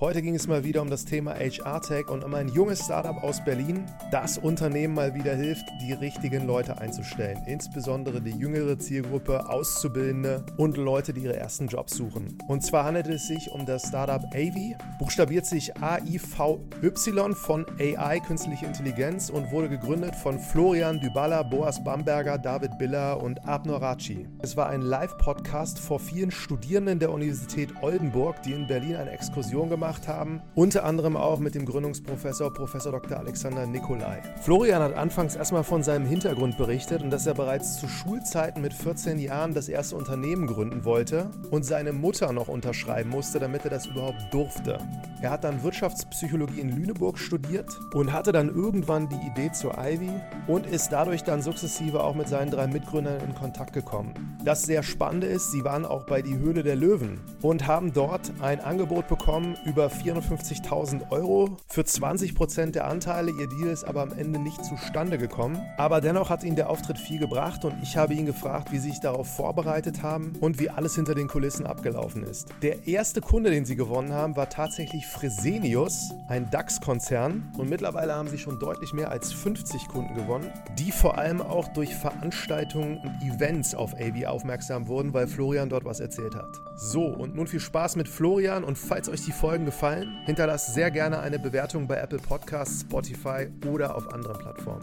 Heute ging es mal wieder um das Thema HR-Tech und um ein junges Startup aus Berlin, das Unternehmen mal wieder hilft, die richtigen Leute einzustellen. Insbesondere die jüngere Zielgruppe, Auszubildende und Leute, die ihre ersten Jobs suchen. Und zwar handelt es sich um das Startup Avi, buchstabiert sich A-I-V-Y von AI, künstliche Intelligenz und wurde gegründet von Florian Dybala, Boas Bamberger, David Biller und Abner Raci. Es war ein Live-Podcast vor vielen Studierenden der Universität Oldenburg, die in Berlin eine Exkursion gemacht gemacht haben, unter anderem auch mit dem Gründungsprofessor Professor Dr. Alexander Nikolai. Florian hat anfangs erstmal von seinem Hintergrund berichtet und dass er bereits zu Schulzeiten mit 14 Jahren das erste Unternehmen gründen wollte und seine Mutter noch unterschreiben musste, damit er das überhaupt durfte. Er hat dann Wirtschaftspsychologie in Lüneburg studiert und hatte dann irgendwann die Idee zur Ivy und ist dadurch dann sukzessive auch mit seinen drei Mitgründern in Kontakt gekommen. Das sehr Spannende ist, sie waren auch bei die Höhle der Löwen und haben dort ein Angebot bekommen über über 450.000 Euro für 20% der Anteile. Ihr Deal ist aber am Ende nicht zustande gekommen. Aber dennoch hat ihnen der Auftritt viel gebracht und ich habe ihn gefragt, wie sie sich darauf vorbereitet haben und wie alles hinter den Kulissen abgelaufen ist. Der erste Kunde, den sie gewonnen haben, war tatsächlich Fresenius, ein DAX-Konzern. Und mittlerweile haben sie schon deutlich mehr als 50 Kunden gewonnen, die vor allem auch durch Veranstaltungen und Events auf AV aufmerksam wurden, weil Florian dort was erzählt hat. So, und nun viel Spaß mit Florian und falls euch die Folgen gefallen, hinterlasst sehr gerne eine Bewertung bei Apple Podcasts, Spotify oder auf anderen Plattformen.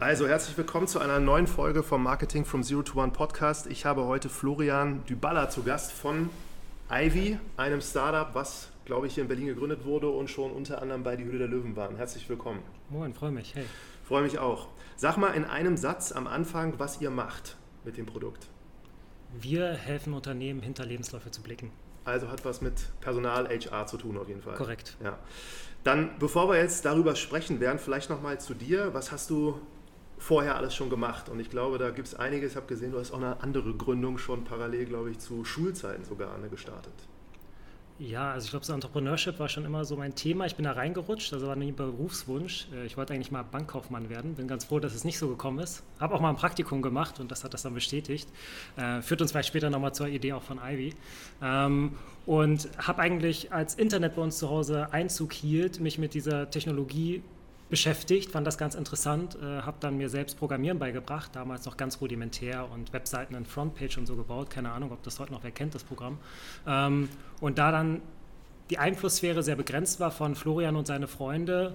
Also herzlich willkommen zu einer neuen Folge vom Marketing from Zero to One Podcast. Ich habe heute Florian Dybala zu Gast von Ivy, einem Startup, was, glaube ich, hier in Berlin gegründet wurde und schon unter anderem bei die Hülle der Löwen waren. Herzlich willkommen. Moin, freue mich. Hey. Freue mich auch. Sag mal in einem Satz am Anfang, was ihr macht mit dem Produkt. Wir helfen Unternehmen, hinter Lebensläufe zu blicken. Also hat was mit Personal, HR zu tun auf jeden Fall. Korrekt. Ja. Dann, bevor wir jetzt darüber sprechen werden, vielleicht nochmal zu dir. Was hast du vorher alles schon gemacht? Und ich glaube, da gibt es einiges. Ich habe gesehen, du hast auch eine andere Gründung schon parallel, glaube ich, zu Schulzeiten sogar eine gestartet. Ja, also ich glaube, so Entrepreneurship war schon immer so mein Thema. Ich bin da reingerutscht, also war nie ein Berufswunsch. Äh, ich wollte eigentlich mal Bankkaufmann werden. Bin ganz froh, dass es nicht so gekommen ist. Habe auch mal ein Praktikum gemacht und das hat das dann bestätigt. Äh, führt uns vielleicht später nochmal zur Idee auch von Ivy. Ähm, und habe eigentlich, als Internet bei uns zu Hause Einzug hielt, mich mit dieser Technologie beschäftigt, fand das ganz interessant, äh, habe dann mir selbst Programmieren beigebracht, damals noch ganz rudimentär und Webseiten in Frontpage und so gebaut, keine Ahnung, ob das heute noch wer kennt, das Programm. Ähm, und da dann die Einflusssphäre sehr begrenzt war von Florian und seine Freunde,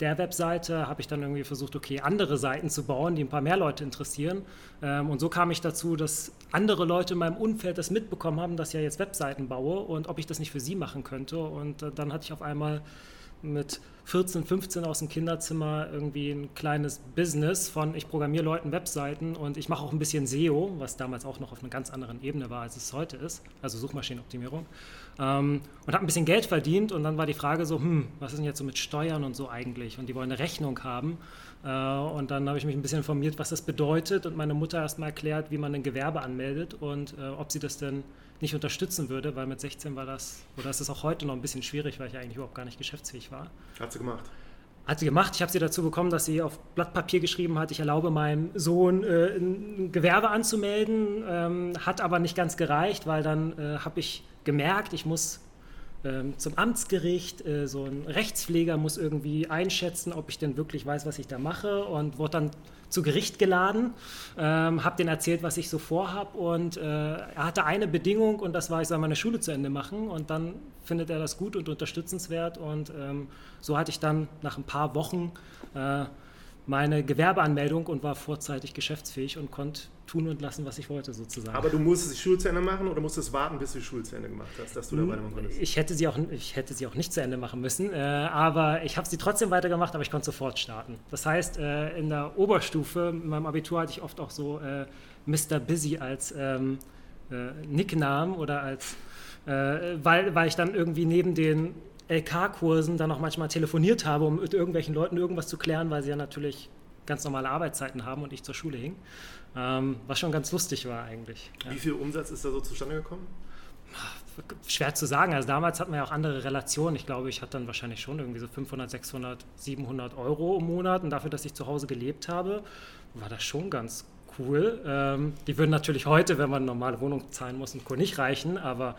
der Webseite habe ich dann irgendwie versucht, okay, andere Seiten zu bauen, die ein paar mehr Leute interessieren. Ähm, und so kam ich dazu, dass andere Leute in meinem Umfeld das mitbekommen haben, dass ich ja jetzt Webseiten baue und ob ich das nicht für sie machen könnte. Und äh, dann hatte ich auf einmal mit 14, 15 aus dem Kinderzimmer irgendwie ein kleines Business von ich programmiere Leuten Webseiten und ich mache auch ein bisschen SEO, was damals auch noch auf einer ganz anderen Ebene war, als es heute ist, also Suchmaschinenoptimierung. Ähm, und habe ein bisschen Geld verdient und dann war die Frage so, hm, was ist denn jetzt so mit Steuern und so eigentlich? Und die wollen eine Rechnung haben. Äh, und dann habe ich mich ein bisschen informiert, was das bedeutet und meine Mutter erst mal erklärt, wie man ein Gewerbe anmeldet und äh, ob sie das denn nicht unterstützen würde, weil mit 16 war das, oder ist es auch heute noch ein bisschen schwierig, weil ich eigentlich überhaupt gar nicht geschäftsfähig war. Hat sie gemacht? Hat sie gemacht. Ich habe sie dazu bekommen, dass sie auf Blatt Papier geschrieben hat, ich erlaube meinem Sohn äh, ein Gewerbe anzumelden, ähm, hat aber nicht ganz gereicht, weil dann äh, habe ich gemerkt, ich muss ähm, zum Amtsgericht, äh, so ein Rechtspfleger muss irgendwie einschätzen, ob ich denn wirklich weiß, was ich da mache und wurde dann zu Gericht geladen, ähm, habe denen erzählt, was ich so vorhab und äh, er hatte eine Bedingung und das war, ich soll meine Schule zu Ende machen und dann findet er das gut und unterstützenswert und ähm, so hatte ich dann nach ein paar Wochen äh, meine Gewerbeanmeldung und war vorzeitig geschäftsfähig und konnte tun und lassen, was ich wollte, sozusagen. Aber du musstest die Schule zu Ende machen oder musstest warten, bis du die Schule zu Ende gemacht hast, dass du dabei machen konntest? Ich hätte sie auch, ich hätte sie auch nicht zu Ende machen müssen, äh, aber ich habe sie trotzdem weitergemacht, aber ich konnte sofort starten. Das heißt, äh, in der Oberstufe, in meinem Abitur hatte ich oft auch so äh, Mr. Busy als ähm, äh, Nicknamen oder als, äh, weil, weil ich dann irgendwie neben den LK-Kursen dann auch manchmal telefoniert habe, um mit irgendwelchen Leuten irgendwas zu klären, weil sie ja natürlich ganz normale Arbeitszeiten haben und ich zur Schule hing. Ähm, was schon ganz lustig war eigentlich. Ja. Wie viel Umsatz ist da so zustande gekommen? Schwer zu sagen. Also damals hatten wir ja auch andere Relationen. Ich glaube, ich hatte dann wahrscheinlich schon irgendwie so 500, 600, 700 Euro im Monat. Und dafür, dass ich zu Hause gelebt habe, war das schon ganz cool. Ähm, die würden natürlich heute, wenn man eine normale Wohnung zahlen muss, und Co. nicht reichen, aber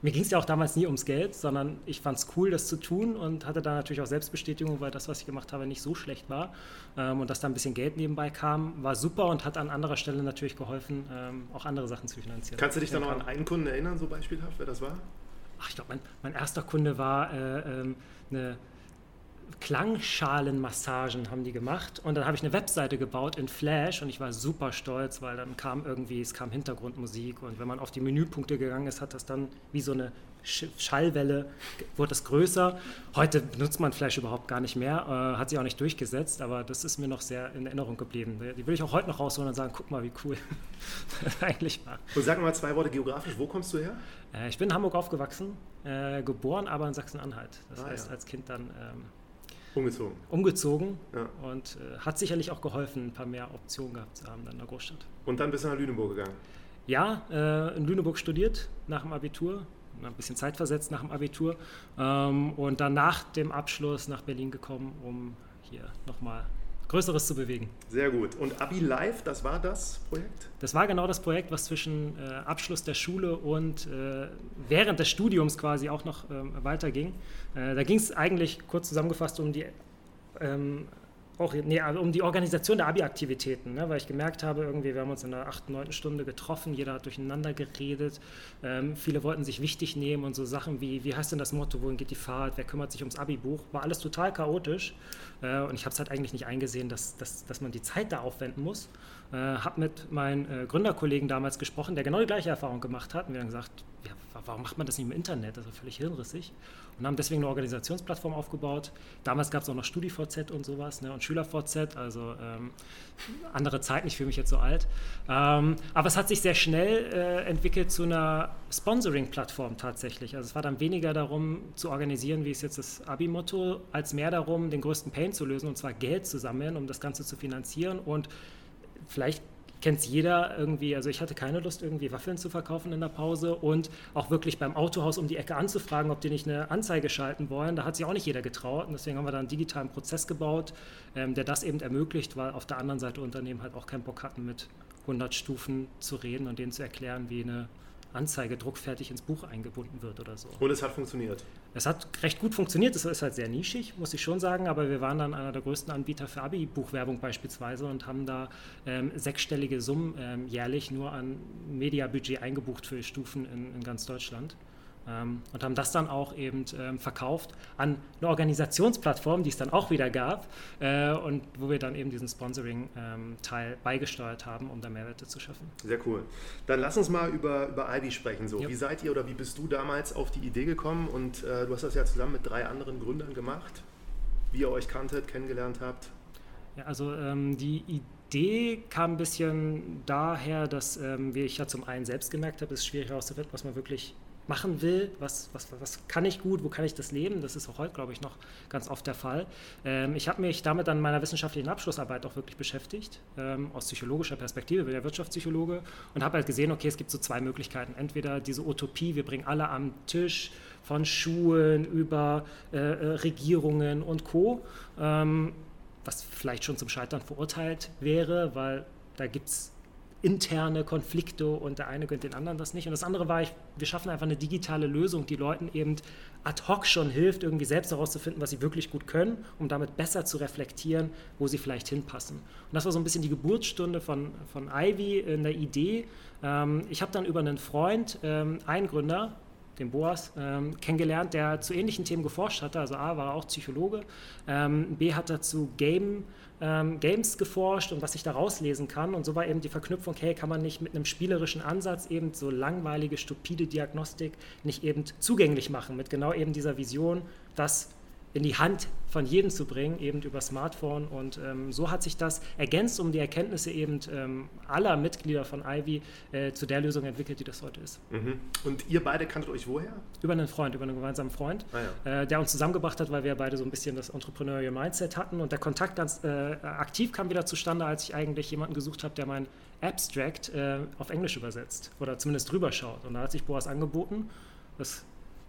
mir ging es ja auch damals nie ums Geld, sondern ich fand es cool, das zu tun und hatte da natürlich auch Selbstbestätigung, weil das, was ich gemacht habe, nicht so schlecht war. Ähm, und dass da ein bisschen Geld nebenbei kam, war super und hat an anderer Stelle natürlich geholfen, ähm, auch andere Sachen zu finanzieren. Kannst du dich da noch an einen Kunden erinnern, so beispielhaft, wer das war? Ach, ich glaube, mein, mein, erster Kunde war äh, ähm, eine Klangschalenmassagen haben die gemacht und dann habe ich eine Webseite gebaut in Flash und ich war super stolz, weil dann kam irgendwie, es kam Hintergrundmusik und wenn man auf die Menüpunkte gegangen ist, hat das dann wie so eine Schallwelle, wurde das größer. Heute benutzt man Flash überhaupt gar nicht mehr, äh, hat sich auch nicht durchgesetzt, aber das ist mir noch sehr in Erinnerung geblieben. Die will ich auch heute noch rausholen und sagen, guck mal, wie cool das eigentlich war. Und sag mal zwei Worte geografisch, wo kommst du her? Äh, ich bin in Hamburg aufgewachsen, äh, geboren aber in Sachsen-Anhalt. Das ah, heißt, ja. als Kind dann... Ähm, Umgezogen. Umgezogen ja. und äh, hat sicherlich auch geholfen, ein paar mehr Optionen gehabt zu haben dann in der Großstadt. Und dann bist du nach Lüneburg gegangen? Ja, äh, in Lüneburg studiert nach dem Abitur, ein bisschen Zeit versetzt nach dem Abitur ähm, und dann nach dem Abschluss nach Berlin gekommen, um hier nochmal Größeres zu bewegen. Sehr gut. Und Abi Live, das war das Projekt? Das war genau das Projekt, was zwischen äh, Abschluss der Schule und äh, während des Studiums quasi auch noch ähm, weiterging. Äh, da ging es eigentlich kurz zusammengefasst um die ähm, auch, nee, also um die Organisation der Abi-Aktivitäten, ne, weil ich gemerkt habe, irgendwie, wir haben uns in der 8., 9. Stunde getroffen, jeder hat durcheinander geredet, ähm, viele wollten sich wichtig nehmen und so Sachen wie, wie heißt denn das Motto, wohin geht die Fahrt, wer kümmert sich ums Abi-Buch, war alles total chaotisch äh, und ich habe es halt eigentlich nicht eingesehen, dass, dass, dass man die Zeit da aufwenden muss. Äh, habe mit meinem äh, Gründerkollegen damals gesprochen, der genau die gleiche Erfahrung gemacht hat und wir haben gesagt, ja, warum macht man das nicht im Internet, das ist völlig hirnrissig und haben deswegen eine Organisationsplattform aufgebaut. Damals gab es auch noch StudiVZ und sowas ne, und SchülerVZ, also ähm, andere Zeit, ich fühle mich jetzt so alt. Ähm, aber es hat sich sehr schnell äh, entwickelt zu einer Sponsoring-Plattform tatsächlich. Also es war dann weniger darum zu organisieren, wie ist jetzt das Abi-Motto, als mehr darum, den größten Pain zu lösen und zwar Geld zu sammeln, um das Ganze zu finanzieren und vielleicht kennt es jeder irgendwie, also ich hatte keine Lust, irgendwie Waffeln zu verkaufen in der Pause und auch wirklich beim Autohaus um die Ecke anzufragen, ob die nicht eine Anzeige schalten wollen. Da hat sich auch nicht jeder getraut und deswegen haben wir da einen digitalen Prozess gebaut, ähm, der das eben ermöglicht, weil auf der anderen Seite Unternehmen halt auch keinen Bock hatten, mit 100 Stufen zu reden und denen zu erklären, wie eine Anzeige druckfertig ins Buch eingebunden wird oder so. Und es hat funktioniert? Es hat recht gut funktioniert. Es ist halt sehr nischig, muss ich schon sagen, aber wir waren dann einer der größten Anbieter für Abi-Buchwerbung beispielsweise und haben da ähm, sechsstellige Summen ähm, jährlich nur an Mediabudget eingebucht für Stufen in, in ganz Deutschland. Ähm, und haben das dann auch eben ähm, verkauft an eine Organisationsplattform, die es dann auch wieder gab äh, und wo wir dann eben diesen Sponsoring-Teil ähm, beigesteuert haben, um da Mehrwerte zu schaffen. Sehr cool. Dann lass uns mal über, über Ivy sprechen. So. Wie seid ihr oder wie bist du damals auf die Idee gekommen? Und äh, du hast das ja zusammen mit drei anderen Gründern gemacht, wie ihr euch kanntet, kennengelernt habt. Ja, also ähm, die Idee kam ein bisschen daher, dass ähm, ich ja zum einen selbst gemerkt habe, es ist schwierig herauszufinden, was man wirklich machen will, was, was, was kann ich gut, wo kann ich das leben, das ist auch heute, glaube ich, noch ganz oft der Fall. Ähm, ich habe mich damit an meiner wissenschaftlichen Abschlussarbeit auch wirklich beschäftigt, ähm, aus psychologischer Perspektive, bin ja Wirtschaftspsychologe und habe halt gesehen, okay, es gibt so zwei Möglichkeiten. Entweder diese Utopie, wir bringen alle am Tisch, von Schulen über äh, äh, Regierungen und Co., ähm, was vielleicht schon zum Scheitern verurteilt wäre, weil da gibt es interne Konflikte und der eine gönnt den anderen das nicht. Und das andere war, ich, wir schaffen einfach eine digitale Lösung, die Leuten eben ad hoc schon hilft, irgendwie selbst herauszufinden, was sie wirklich gut können, um damit besser zu reflektieren, wo sie vielleicht hinpassen. Und das war so ein bisschen die Geburtsstunde von, von Ivy in der Idee. Ähm, ich habe dann über einen Freund, ähm, einen Gründer, den Boas, ähm, kennengelernt, der zu ähnlichen Themen geforscht hatte. Also A war er auch Psychologe, ähm, B hat dazu Game ähm, Games geforscht und was ich da rauslesen kann. Und so war eben die Verknüpfung, hey, kann man nicht mit einem spielerischen Ansatz eben so langweilige, stupide Diagnostik nicht eben zugänglich machen, mit genau eben dieser Vision, dass in die Hand von jedem zu bringen, eben über Smartphone. Und ähm, so hat sich das ergänzt um die Erkenntnisse eben ähm, aller Mitglieder von Ivy äh, zu der Lösung entwickelt, die das heute ist. Mhm. Und ihr beide kanntet euch woher? Über einen Freund, über einen gemeinsamen Freund, ah, ja. äh, der uns zusammengebracht hat, weil wir beide so ein bisschen das Entrepreneurial Mindset hatten. Und der Kontakt ganz äh, aktiv kam wieder zustande, als ich eigentlich jemanden gesucht habe, der mein Abstract äh, auf Englisch übersetzt oder zumindest drüber schaut. Und da hat sich Boas angeboten. Das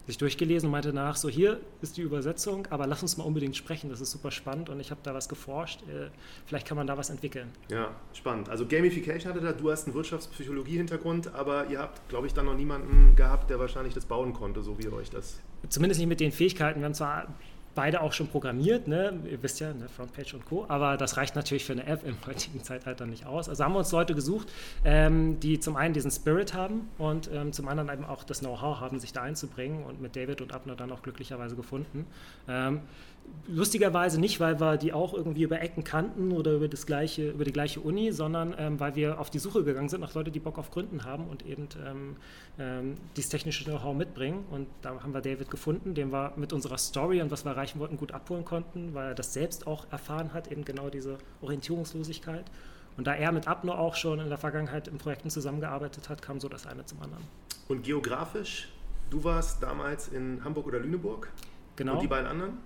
sich durchgelesen und meinte danach so, hier ist die Übersetzung, aber lass uns mal unbedingt sprechen, das ist super spannend und ich habe da was geforscht, äh, vielleicht kann man da was entwickeln. Ja, spannend. Also Gamification hatte da, du hast einen Wirtschaftspsychologie-Hintergrund, aber ihr habt, glaube ich, dann noch niemanden gehabt, der wahrscheinlich das bauen konnte, so wie ihr euch das... Zumindest nicht mit den Fähigkeiten. Wir haben zwar beide auch schon programmiert, ne? ihr wisst ja, ne? Frontpage und Co. Aber das reicht natürlich für eine App im heutigen Zeitalter nicht aus. Also haben wir uns Leute gesucht, ähm, die zum einen diesen Spirit haben und ähm, zum anderen eben auch das Know-how haben, sich da einzubringen und mit David und Abner dann auch glücklicherweise gefunden. Ähm, Lustigerweise nicht, weil wir die auch irgendwie über Ecken kannten oder über, das gleiche, über die gleiche Uni, sondern ähm, weil wir auf die Suche gegangen sind nach Leuten, die Bock auf Gründen haben und eben ähm, ähm, dieses technische Know-how mitbringen. Und da haben wir David gefunden, den wir mit unserer Story und was wir erreichen wollten, gut abholen konnten, weil er das selbst auch erfahren hat, eben genau diese Orientierungslosigkeit. Und da er mit Abner auch schon in der Vergangenheit in Projekten zusammengearbeitet hat, kam so das eine zum anderen. Und geografisch, du warst damals in Hamburg oder Lüneburg? Genau. Und die beiden anderen?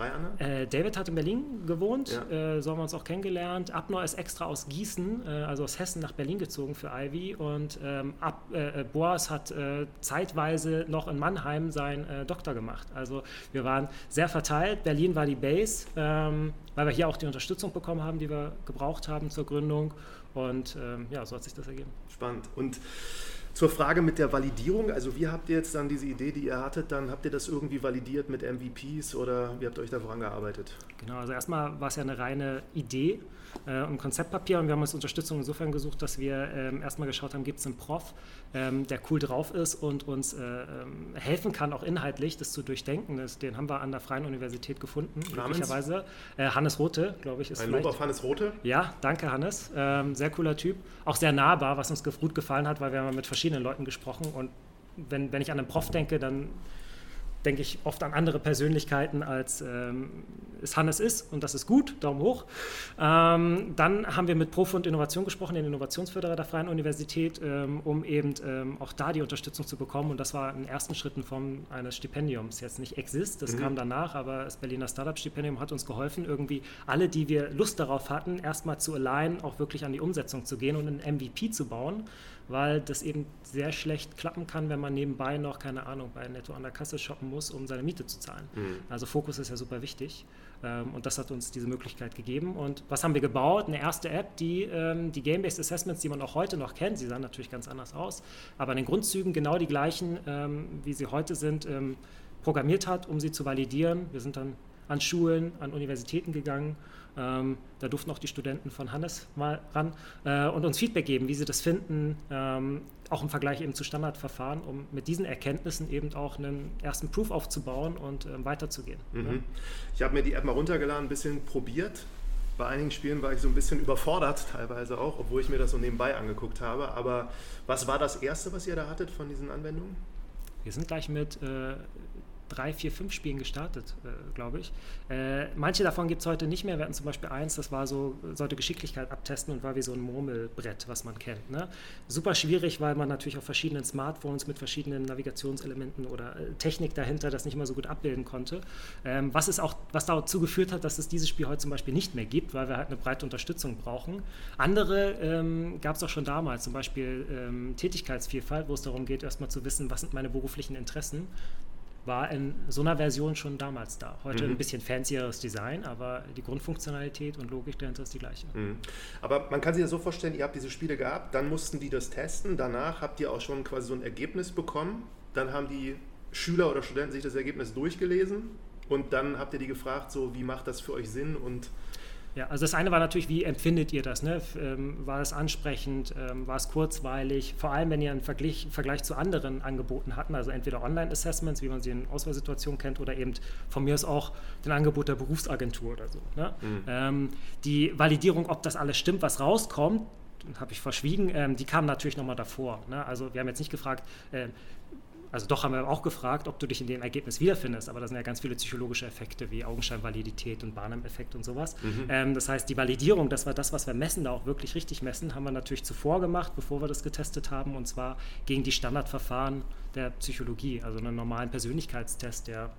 Drei andere? Äh, David hat in Berlin gewohnt, ja. äh, so haben wir uns auch kennengelernt. Abnor ist extra aus Gießen, äh, also aus Hessen nach Berlin gezogen für Ivy und ähm, Ab, äh, äh, Boas hat äh, zeitweise noch in Mannheim seinen Doktor gemacht. Also wir waren sehr verteilt. Berlin war die Base, ähm, weil wir hier auch die Unterstützung bekommen haben, die wir gebraucht haben zur Gründung und ähm, ja, so hat sich das ergeben. Spannend. Und zur Frage mit der Validierung, also wie habt ihr jetzt dann diese Idee, die ihr hattet, dann habt ihr das irgendwie validiert mit MVPs oder wie habt ihr euch da vorangearbeitet? Genau, also erstmal war es ja eine reine Idee äh, und Konzeptpapier und wir haben uns Unterstützung insofern gesucht, dass wir ähm, erstmal geschaut haben, gibt es einen Prof, ähm, der cool drauf ist und uns äh, ähm, helfen kann, auch inhaltlich das zu durchdenken. Das, den haben wir an der Freien Universität gefunden, glücklicherweise. Äh, Hannes Rote, glaube ich, ist Ein Lob auf Hannes Rote? Ja, danke Hannes. Ähm, sehr cooler Typ. Auch sehr nahbar, was uns gut gefallen hat, weil wir haben mit verschiedenen Leuten gesprochen und wenn, wenn ich an einen Prof denke, dann denke ich oft an andere Persönlichkeiten, als ähm, es Hannes ist und das ist gut, Daumen hoch. Ähm, dann haben wir mit Profi und Innovation gesprochen, den Innovationsförderer der Freien Universität, ähm, um eben ähm, auch da die Unterstützung zu bekommen und das war in ersten Schritten von eines Stipendiums, jetzt nicht Exist, das mhm. kam danach, aber das Berliner Startup-Stipendium hat uns geholfen, irgendwie alle, die wir Lust darauf hatten, erstmal zu allein auch wirklich an die Umsetzung zu gehen und ein MVP zu bauen weil das eben sehr schlecht klappen kann, wenn man nebenbei noch, keine Ahnung, bei Netto an der Kasse shoppen muss, um seine Miete zu zahlen. Mhm. Also Fokus ist ja super wichtig ähm, und das hat uns diese Möglichkeit gegeben. Und was haben wir gebaut? Eine erste App, die ähm, die Game-Based Assessments, die man auch heute noch kennt, sie sahen natürlich ganz anders aus, aber in den Grundzügen genau die gleichen, ähm, wie sie heute sind, ähm, programmiert hat, um sie zu validieren. Wir sind dann an Schulen, an Universitäten gegangen ähm, da durften auch die Studenten von Hannes mal ran äh, und uns Feedback geben, wie sie das finden, ähm, auch im Vergleich eben zu Standardverfahren, um mit diesen Erkenntnissen eben auch einen ersten Proof aufzubauen und ähm, weiterzugehen. Mhm. Ja. Ich habe mir die App mal runtergeladen, ein bisschen probiert. Bei einigen Spielen war ich so ein bisschen überfordert, teilweise auch, obwohl ich mir das so nebenbei angeguckt habe. Aber was war das Erste, was ihr da hattet von diesen Anwendungen? Wir sind gleich mit äh, drei, vier, fünf Spielen gestartet, äh, glaube ich. Äh, manche davon gibt es heute nicht mehr. Wir hatten zum Beispiel eins, das war so, sollte Geschicklichkeit abtesten und war wie so ein Murmelbrett, was man kennt. Ne? Super schwierig, weil man natürlich auf verschiedenen Smartphones mit verschiedenen Navigationselementen oder äh, Technik dahinter das nicht mal so gut abbilden konnte. Ähm, was, ist auch, was dazu geführt hat, dass es dieses Spiel heute zum Beispiel nicht mehr gibt, weil wir halt eine breite Unterstützung brauchen. Andere ähm, gab es auch schon damals, zum Beispiel ähm, Tätigkeitsvielfalt, wo es darum geht, erstmal zu wissen, was sind meine beruflichen Interessen war in so einer Version schon damals da. Heute mhm. ein bisschen fancieres Design, aber die Grundfunktionalität und Logik dahinter ist die gleiche. Mhm. Aber man kann sich das so vorstellen, ihr habt diese Spiele gehabt, dann mussten die das testen, danach habt ihr auch schon quasi so ein Ergebnis bekommen, dann haben die Schüler oder Studenten sich das Ergebnis durchgelesen und dann habt ihr die gefragt, so wie macht das für euch Sinn und ja, also das eine war natürlich, wie empfindet ihr das? Ne? Ähm, war es ansprechend? Ähm, war es kurzweilig? Vor allem, wenn ihr einen Vergleich, Vergleich zu anderen Angeboten hatten, also entweder Online-Assessments, wie man sie in Auswahlsituationen kennt, oder eben von mir aus auch den Angebot der Berufsagentur oder so. Ne? Mhm. Ähm, die Validierung, ob das alles stimmt, was rauskommt, habe ich verschwiegen, ähm, die kam natürlich nochmal davor. Ne? Also wir haben jetzt nicht gefragt, äh, also doch haben wir auch gefragt, ob du dich in dem Ergebnis wiederfindest, aber da sind ja ganz viele psychologische Effekte wie Augenscheinvalidität und Barnum-Effekt und sowas. Mhm. Ähm, das heißt, die Validierung, das war das, was wir messen, da auch wirklich richtig messen, haben wir natürlich zuvor gemacht, bevor wir das getestet haben, und zwar gegen die Standardverfahren der Psychologie, also einen normalen Persönlichkeitstest, der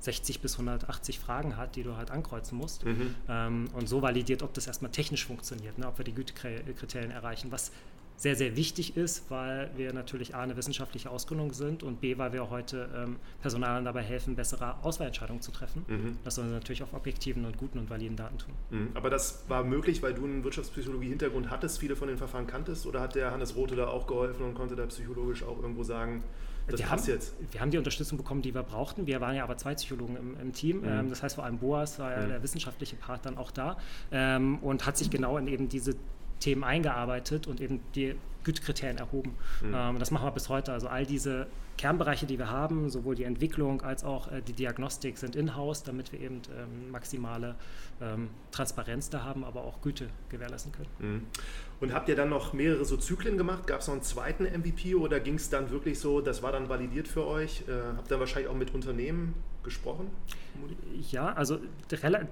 60 bis 180 Fragen hat, die du halt ankreuzen musst. Mhm. Ähm, und so validiert, ob das erstmal technisch funktioniert, ne, ob wir die Gütekriterien erreichen. Was sehr, sehr wichtig ist, weil wir natürlich A, eine wissenschaftliche Ausgründung sind und B, weil wir heute ähm, Personalern dabei helfen, bessere Auswahlentscheidungen zu treffen. Mhm. Das sollen sie natürlich auf objektiven und guten und validen Daten tun. Mhm. Aber das war möglich, weil du einen Wirtschaftspsychologie-Hintergrund hattest, viele von den Verfahren kanntest oder hat der Hannes Rote da auch geholfen und konnte da psychologisch auch irgendwo sagen, das wir passt haben, jetzt? Wir haben die Unterstützung bekommen, die wir brauchten. Wir waren ja aber zwei Psychologen im, im Team. Mhm. Ähm, das heißt, vor allem Boas war ja mhm. der wissenschaftliche Part dann auch da ähm, und hat sich genau in eben diese Themen eingearbeitet und eben die Gütekriterien erhoben. Mhm. Ähm, das machen wir bis heute. Also all diese Kernbereiche, die wir haben, sowohl die Entwicklung als auch äh, die Diagnostik sind in-house, damit wir eben ähm, maximale ähm, Transparenz da haben, aber auch Güte gewährleisten können. Mhm. Und habt ihr dann noch mehrere so Zyklen gemacht? Gab es noch einen zweiten MVP oder ging es dann wirklich so, das war dann validiert für euch? Äh, habt ihr dann wahrscheinlich auch mit Unternehmen gesprochen? Ja, also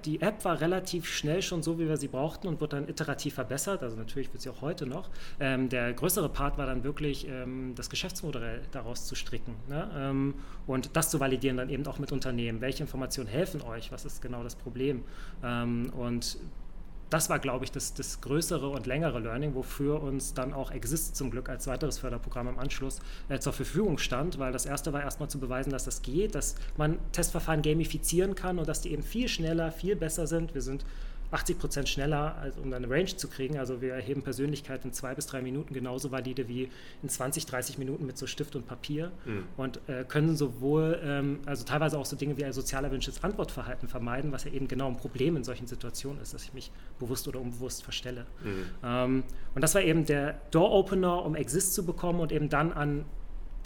die App war relativ schnell schon so, wie wir sie brauchten und wurde dann iterativ verbessert. Also natürlich wird sie auch heute noch. Ähm, der größere Part war dann wirklich, ähm, das Geschäftsmodell daraus zu stricken ne? ähm, und das zu validieren dann eben auch mit Unternehmen. Welche Informationen helfen euch? Was ist genau das Problem? Ähm, und das war, glaube ich, das, das größere und längere Learning, wofür uns dann auch Exist zum Glück als weiteres Förderprogramm im Anschluss äh, zur Verfügung stand, weil das erste war erstmal zu beweisen, dass das geht, dass man Testverfahren gamifizieren kann und dass die eben viel schneller, viel besser sind. Wir sind 80 Prozent schneller, als, um eine Range zu kriegen. Also wir erheben Persönlichkeit in zwei bis drei Minuten genauso valide wie in 20, 30 Minuten mit so Stift und Papier mhm. und äh, können sowohl, ähm, also teilweise auch so Dinge wie ein sozial erwünschtes Antwortverhalten vermeiden, was ja eben genau ein Problem in solchen Situationen ist, dass ich mich bewusst oder unbewusst verstelle. Mhm. Ähm, und das war eben der Door-Opener, um Exist zu bekommen und eben dann an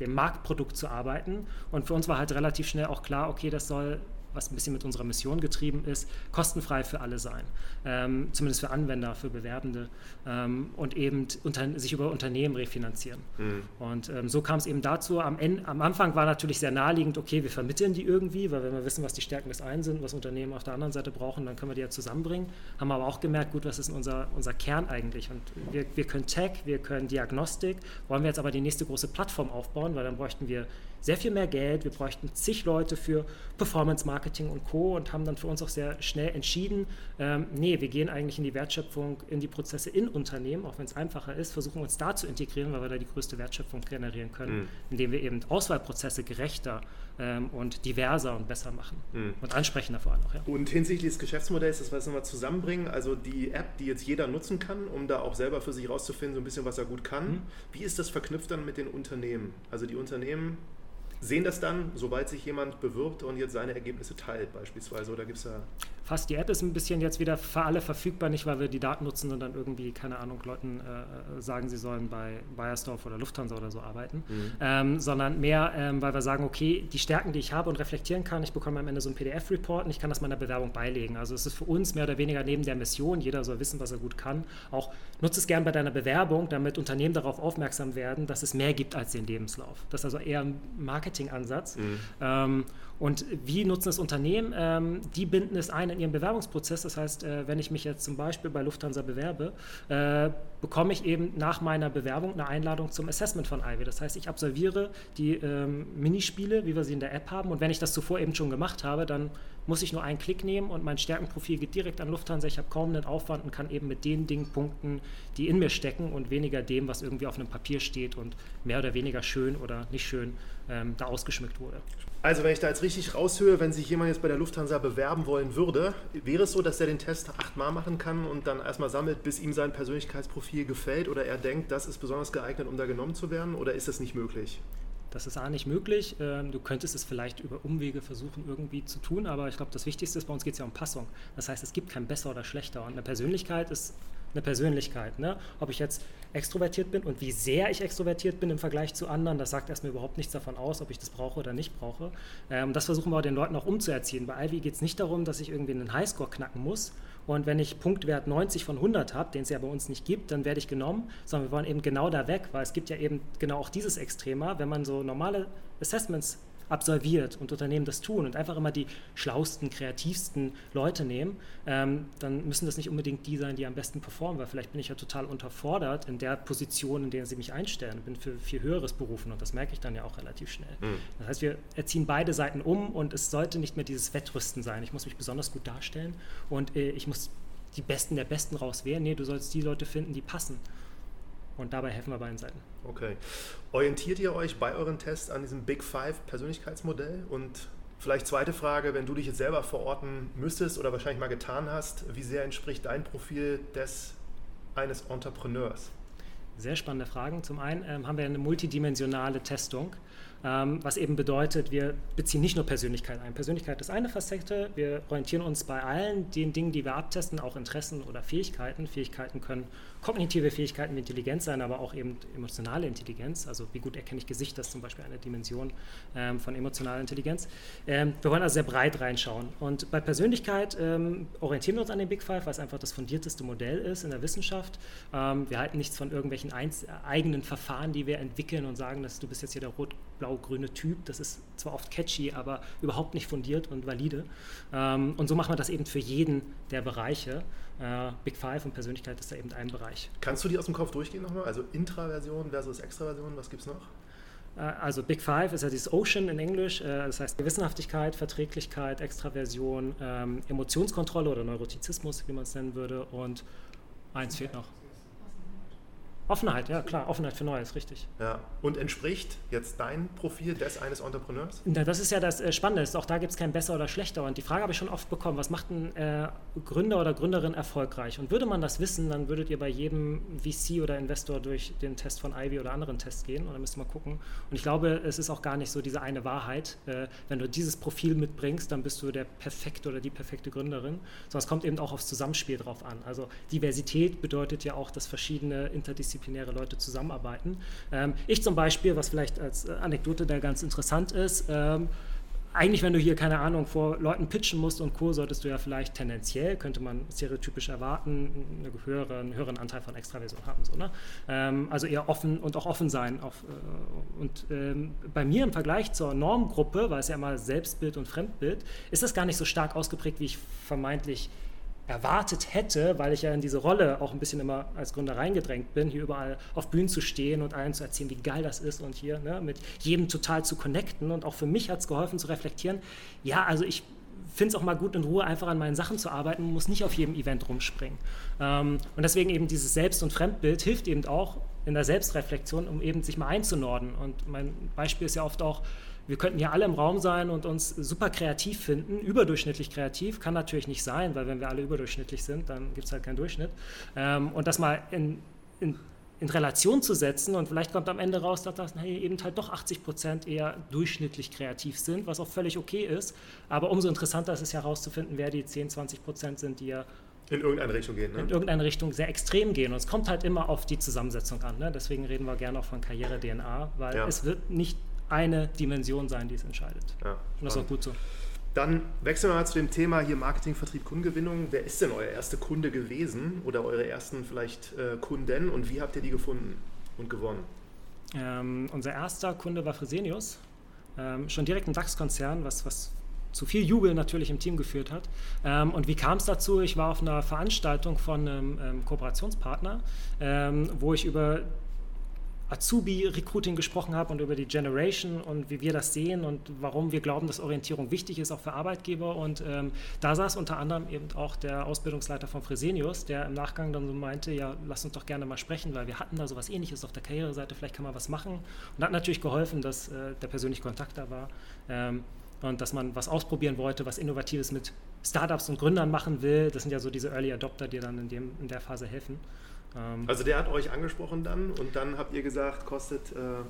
dem Marktprodukt zu arbeiten. Und für uns war halt relativ schnell auch klar, okay, das soll was ein bisschen mit unserer Mission getrieben ist, kostenfrei für alle sein. Ähm, zumindest für Anwender, für Bewerbende ähm, und eben unter, sich über Unternehmen refinanzieren. Mhm. Und ähm, so kam es eben dazu. Am, Ende, am Anfang war natürlich sehr naheliegend, okay, wir vermitteln die irgendwie, weil wenn wir wissen, was die Stärken des einen sind, was Unternehmen auf der anderen Seite brauchen, dann können wir die ja zusammenbringen. Haben aber auch gemerkt, gut, was ist unser, unser Kern eigentlich? Und wir, wir können Tech, wir können Diagnostik, wollen wir jetzt aber die nächste große Plattform aufbauen, weil dann bräuchten wir sehr viel mehr Geld, wir bräuchten zig Leute für Performance Marketing und Co. und haben dann für uns auch sehr schnell entschieden, ähm, nee, wir gehen eigentlich in die Wertschöpfung, in die Prozesse in Unternehmen, auch wenn es einfacher ist, versuchen uns da zu integrieren, weil wir da die größte Wertschöpfung generieren können, mhm. indem wir eben Auswahlprozesse gerechter ähm, und diverser und besser machen mhm. und ansprechender vor allem auch. Ja. Und hinsichtlich des Geschäftsmodells, das wir jetzt nochmal zusammenbringen, also die App, die jetzt jeder nutzen kann, um da auch selber für sich rauszufinden, so ein bisschen, was er gut kann, mhm. wie ist das verknüpft dann mit den Unternehmen? Also die Unternehmen sehen das dann, sobald sich jemand bewirbt und jetzt seine Ergebnisse teilt beispielsweise? Oder gibt es da fast. Die App ist ein bisschen jetzt wieder für alle verfügbar, nicht weil wir die Daten nutzen und dann irgendwie, keine Ahnung, Leuten äh, sagen, sie sollen bei Bayersdorf oder Lufthansa oder so arbeiten, mhm. ähm, sondern mehr, ähm, weil wir sagen, okay, die Stärken, die ich habe und reflektieren kann, ich bekomme am Ende so ein PDF-Report und ich kann das meiner Bewerbung beilegen. Also es ist für uns mehr oder weniger neben der Mission, jeder soll wissen, was er gut kann, auch nutze es gern bei deiner Bewerbung, damit Unternehmen darauf aufmerksam werden, dass es mehr gibt als den Lebenslauf. Das ist also eher ein Marketingansatz. Mhm. Ähm, und wie nutzen es Unternehmen? Ähm, die binden es ein in ihren Bewerbungsprozess. Das heißt, äh, wenn ich mich jetzt zum Beispiel bei Lufthansa bewerbe, äh, bekomme ich eben nach meiner Bewerbung eine Einladung zum Assessment von Ivy. Das heißt, ich absolviere die ähm, Minispiele, wie wir sie in der App haben. Und wenn ich das zuvor eben schon gemacht habe, dann muss ich nur einen Klick nehmen und mein Stärkenprofil geht direkt an Lufthansa. Ich habe kaum einen Aufwand und kann eben mit den Dingen punkten, die in mir stecken und weniger dem, was irgendwie auf einem Papier steht und mehr oder weniger schön oder nicht schön ähm, da ausgeschmückt wurde. Also wenn ich da jetzt richtig raushöre, wenn sich jemand jetzt bei der Lufthansa bewerben wollen würde, wäre es so, dass er den Test achtmal machen kann und dann erstmal sammelt, bis ihm sein Persönlichkeitsprofil gefällt oder er denkt, das ist besonders geeignet, um da genommen zu werden oder ist das nicht möglich? Das ist A nicht möglich. Ähm, du könntest es vielleicht über Umwege versuchen irgendwie zu tun, aber ich glaube, das Wichtigste ist, bei uns geht es ja um Passung. Das heißt, es gibt kein besser oder schlechter. Und eine Persönlichkeit ist eine Persönlichkeit. Ne? Ob ich jetzt extrovertiert bin und wie sehr ich extrovertiert bin im Vergleich zu anderen, das sagt erstmal überhaupt nichts davon aus, ob ich das brauche oder nicht brauche. Ähm, das versuchen wir den Leuten auch umzuerziehen. Bei Ivy geht es nicht darum, dass ich irgendwie einen Highscore knacken muss. Und wenn ich Punktwert 90 von 100 habe, den es ja bei uns nicht gibt, dann werde ich genommen, sondern wir wollen eben genau da weg, weil es gibt ja eben genau auch dieses Extrema, wenn man so normale Assessments absolviert und Unternehmen das tun und einfach immer die schlausten, kreativsten Leute nehmen, ähm, dann müssen das nicht unbedingt die sein, die am besten performen, weil vielleicht bin ich ja total unterfordert in der Position, in der sie mich einstellen, bin für viel höheres berufen und das merke ich dann ja auch relativ schnell. Mhm. Das heißt, wir erziehen beide Seiten um und es sollte nicht mehr dieses Wettrüsten sein. Ich muss mich besonders gut darstellen und äh, ich muss die Besten der Besten rauswählen. Nee, du sollst die Leute finden, die passen. Und dabei helfen wir beiden Seiten. Okay. Orientiert ihr euch bei euren Tests an diesem Big Five Persönlichkeitsmodell? Und vielleicht zweite Frage, wenn du dich jetzt selber verorten müsstest oder wahrscheinlich mal getan hast, wie sehr entspricht dein Profil des eines Entrepreneurs? Sehr spannende Fragen. Zum einen ähm, haben wir eine multidimensionale Testung. Ähm, was eben bedeutet, wir beziehen nicht nur Persönlichkeit ein. Persönlichkeit ist eine Facette. Wir orientieren uns bei allen den Dingen, die wir abtesten, auch Interessen oder Fähigkeiten. Fähigkeiten können kognitive Fähigkeiten wie Intelligenz sein, aber auch eben emotionale Intelligenz. Also wie gut erkenne ich Gesicht, das ist zum Beispiel eine Dimension ähm, von emotionaler Intelligenz. Ähm, wir wollen also sehr breit reinschauen. Und bei Persönlichkeit ähm, orientieren wir uns an den Big Five, weil es einfach das fundierteste Modell ist in der Wissenschaft. Ähm, wir halten nichts von irgendwelchen eigenen Verfahren, die wir entwickeln und sagen, dass du bist jetzt hier der rot-blau-grüne Typ. Das ist zwar oft catchy, aber überhaupt nicht fundiert und valide. Ähm, und so machen wir das eben für jeden der Bereiche. Äh, Big Five und Persönlichkeit ist da eben ein Bereich. Kannst du die aus dem Kopf durchgehen nochmal? Also Intraversion versus Extraversion, was gibt es noch? Äh, also Big Five ist ja dieses Ocean in Englisch, äh, das heißt Gewissenhaftigkeit, Verträglichkeit, Extraversion, ähm, Emotionskontrolle oder Neurotizismus, wie man es nennen würde. Und eins fehlt noch. Offenheit, ja klar, Offenheit für Neues, richtig. Ja. Und entspricht jetzt dein Profil des eines Entrepreneurs? Ja, das ist ja das äh, Spannende, auch da gibt es kein besser oder schlechter. Und die Frage habe ich schon oft bekommen, was macht ein äh, Gründer oder Gründerin erfolgreich? Und würde man das wissen, dann würdet ihr bei jedem VC oder Investor durch den Test von Ivy oder anderen Tests gehen und dann müsst ihr mal gucken. Und ich glaube, es ist auch gar nicht so diese eine Wahrheit. Äh, wenn du dieses Profil mitbringst, dann bist du der perfekte oder die perfekte Gründerin. Sondern es kommt eben auch aufs Zusammenspiel drauf an. Also Diversität bedeutet ja auch, dass verschiedene interdisziplinäre interdisziplinäre Leute zusammenarbeiten. Ähm, ich zum Beispiel, was vielleicht als äh, Anekdote da ganz interessant ist, ähm, eigentlich, wenn du hier, keine Ahnung, vor Leuten pitchen musst und Co., solltest du ja vielleicht tendenziell, könnte man stereotypisch erwarten, einen höheren, höheren Anteil von Extraversion haben. So, ne? Ähm, also eher offen und auch offen sein. Auf, äh, und ähm, bei mir im Vergleich zur Normgruppe, weil es ja immer Selbstbild und Fremdbild, ist das gar nicht so stark ausgeprägt, wie ich vermeintlich erwartet hätte, weil ich ja in diese Rolle auch ein bisschen immer als Gründer reingedrängt bin, hier überall auf Bühnen zu stehen und allen zu erzählen, wie geil das ist und hier ne, mit jedem total zu connecten. Und auch für mich hat es geholfen zu reflektieren, ja, also ich finde es auch mal gut in Ruhe einfach an meinen Sachen zu arbeiten und muss nicht auf jedem Event rumspringen. Ähm, und deswegen eben dieses Selbst- und Fremdbild hilft eben auch in der Selbstreflexion, um eben sich mal einzunorden. Und mein Beispiel ist ja oft auch, wir könnten ja alle im Raum sein und uns super kreativ finden, überdurchschnittlich kreativ, kann natürlich nicht sein, weil wenn wir alle überdurchschnittlich sind, dann gibt es halt keinen Durchschnitt. Ähm, und das mal in, in, in, Relation zu setzen und vielleicht kommt am Ende raus, dass das hey, eben halt doch 80 Prozent eher durchschnittlich kreativ sind, was auch völlig okay ist. Aber umso interessanter ist es herauszufinden, wer die 10, 20 Prozent sind, die ja in irgendeine Richtung gehen, ne? In irgendeine Richtung sehr extrem gehen. Und es kommt halt immer auf die Zusammensetzung an. Ne? Deswegen reden wir gerne auch von Karriere-DNA, weil ja. es wird nicht eine Dimension sein, die es entscheidet. Ja, Und das ist auch gut so. Dann wechseln wir mal zu dem Thema hier Marketing, Vertrieb, Kundengewinnung. Wer ist denn euer erster Kunde gewesen oder eure ersten vielleicht äh, Kunden und wie habt ihr die gefunden und gewonnen? Ähm, unser erster Kunde war Fresenius, ähm, schon direkt ein DAX-Konzern, was, was zu viel Jubel natürlich im Team geführt hat. Ähm, und wie kam es dazu? Ich war auf einer Veranstaltung von einem ähm, Kooperationspartner, ähm, wo ich über Azubi-Recruiting gesprochen habe und über die Generation und wie wir das sehen und warum wir glauben, dass Orientierung wichtig ist, auch für Arbeitgeber. Und ähm, da saß unter anderem eben auch der Ausbildungsleiter von Fresenius, der im Nachgang dann so meinte, ja, lass uns doch gerne mal sprechen, weil wir hatten da so was ähnliches auf der Karriereseite, vielleicht kann man was machen. Und hat natürlich geholfen, dass äh, der persönliche Kontakt da war. Ähm, und dass man was ausprobieren wollte, was Innovatives mit Startups und Gründern machen will. Das sind ja so diese Early Adopter, die dann in, dem, in der Phase helfen. Ähm, also der hat euch angesprochen dann und dann habt ihr gesagt, kostet äh,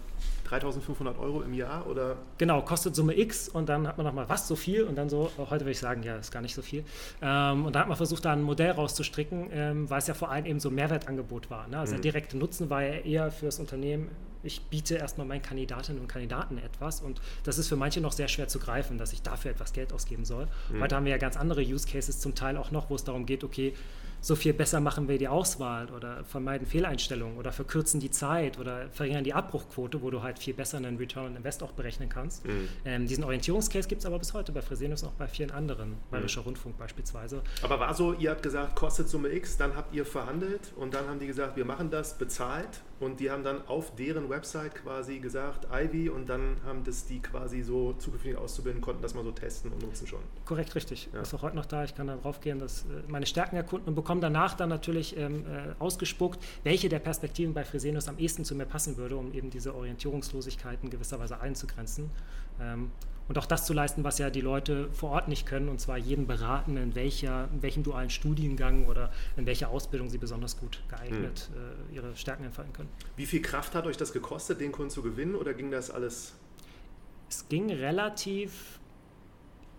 3500 Euro im Jahr oder? Genau, kostet Summe X und dann hat man nochmal, was so viel? Und dann so, heute würde ich sagen, ja, ist gar nicht so viel. Ähm, und da hat man versucht, da ein Modell rauszustricken, ähm, weil es ja vor allem eben so ein Mehrwertangebot war. Ne? Also mhm. der direkte Nutzen war ja eher für das Unternehmen, ich biete erstmal meinen Kandidatinnen und Kandidaten etwas und das ist für manche noch sehr schwer zu greifen, dass ich dafür etwas Geld ausgeben soll. Mhm. Heute haben wir ja ganz andere Use Cases zum Teil auch noch, wo es darum geht, okay, so viel besser machen wir die Auswahl oder vermeiden Fehleinstellungen oder verkürzen die Zeit oder verringern die Abbruchquote, wo du halt viel besser einen Return on Invest auch berechnen kannst. Mhm. Ähm, diesen Orientierungscase gibt es aber bis heute bei Fresenius und auch bei vielen anderen, Bayerischer mhm. Rundfunk beispielsweise. Aber war so, ihr habt gesagt, kostet Summe X, dann habt ihr verhandelt und dann haben die gesagt, wir machen das, bezahlt und die haben dann auf deren Website quasi gesagt, Ivy, und dann haben das die quasi so zukünftig auszubilden, konnten das mal so testen und nutzen schon. Korrekt, richtig. Ja. Ist auch heute noch da. Ich kann darauf gehen, dass äh, meine Stärken erkunden und bekomme danach dann natürlich ähm, äh, ausgespuckt, welche der Perspektiven bei Fresenius am ehesten zu mir passen würde, um eben diese Orientierungslosigkeiten gewisserweise einzugrenzen. Ähm, und auch das zu leisten, was ja die Leute vor Ort nicht können, und zwar jeden beraten, in, welcher, in welchem dualen Studiengang oder in welcher Ausbildung sie besonders gut geeignet mhm. äh, ihre Stärken entfalten können. Wie viel Kraft hat euch das gekostet, den Kunden zu gewinnen, oder ging das alles? Es ging relativ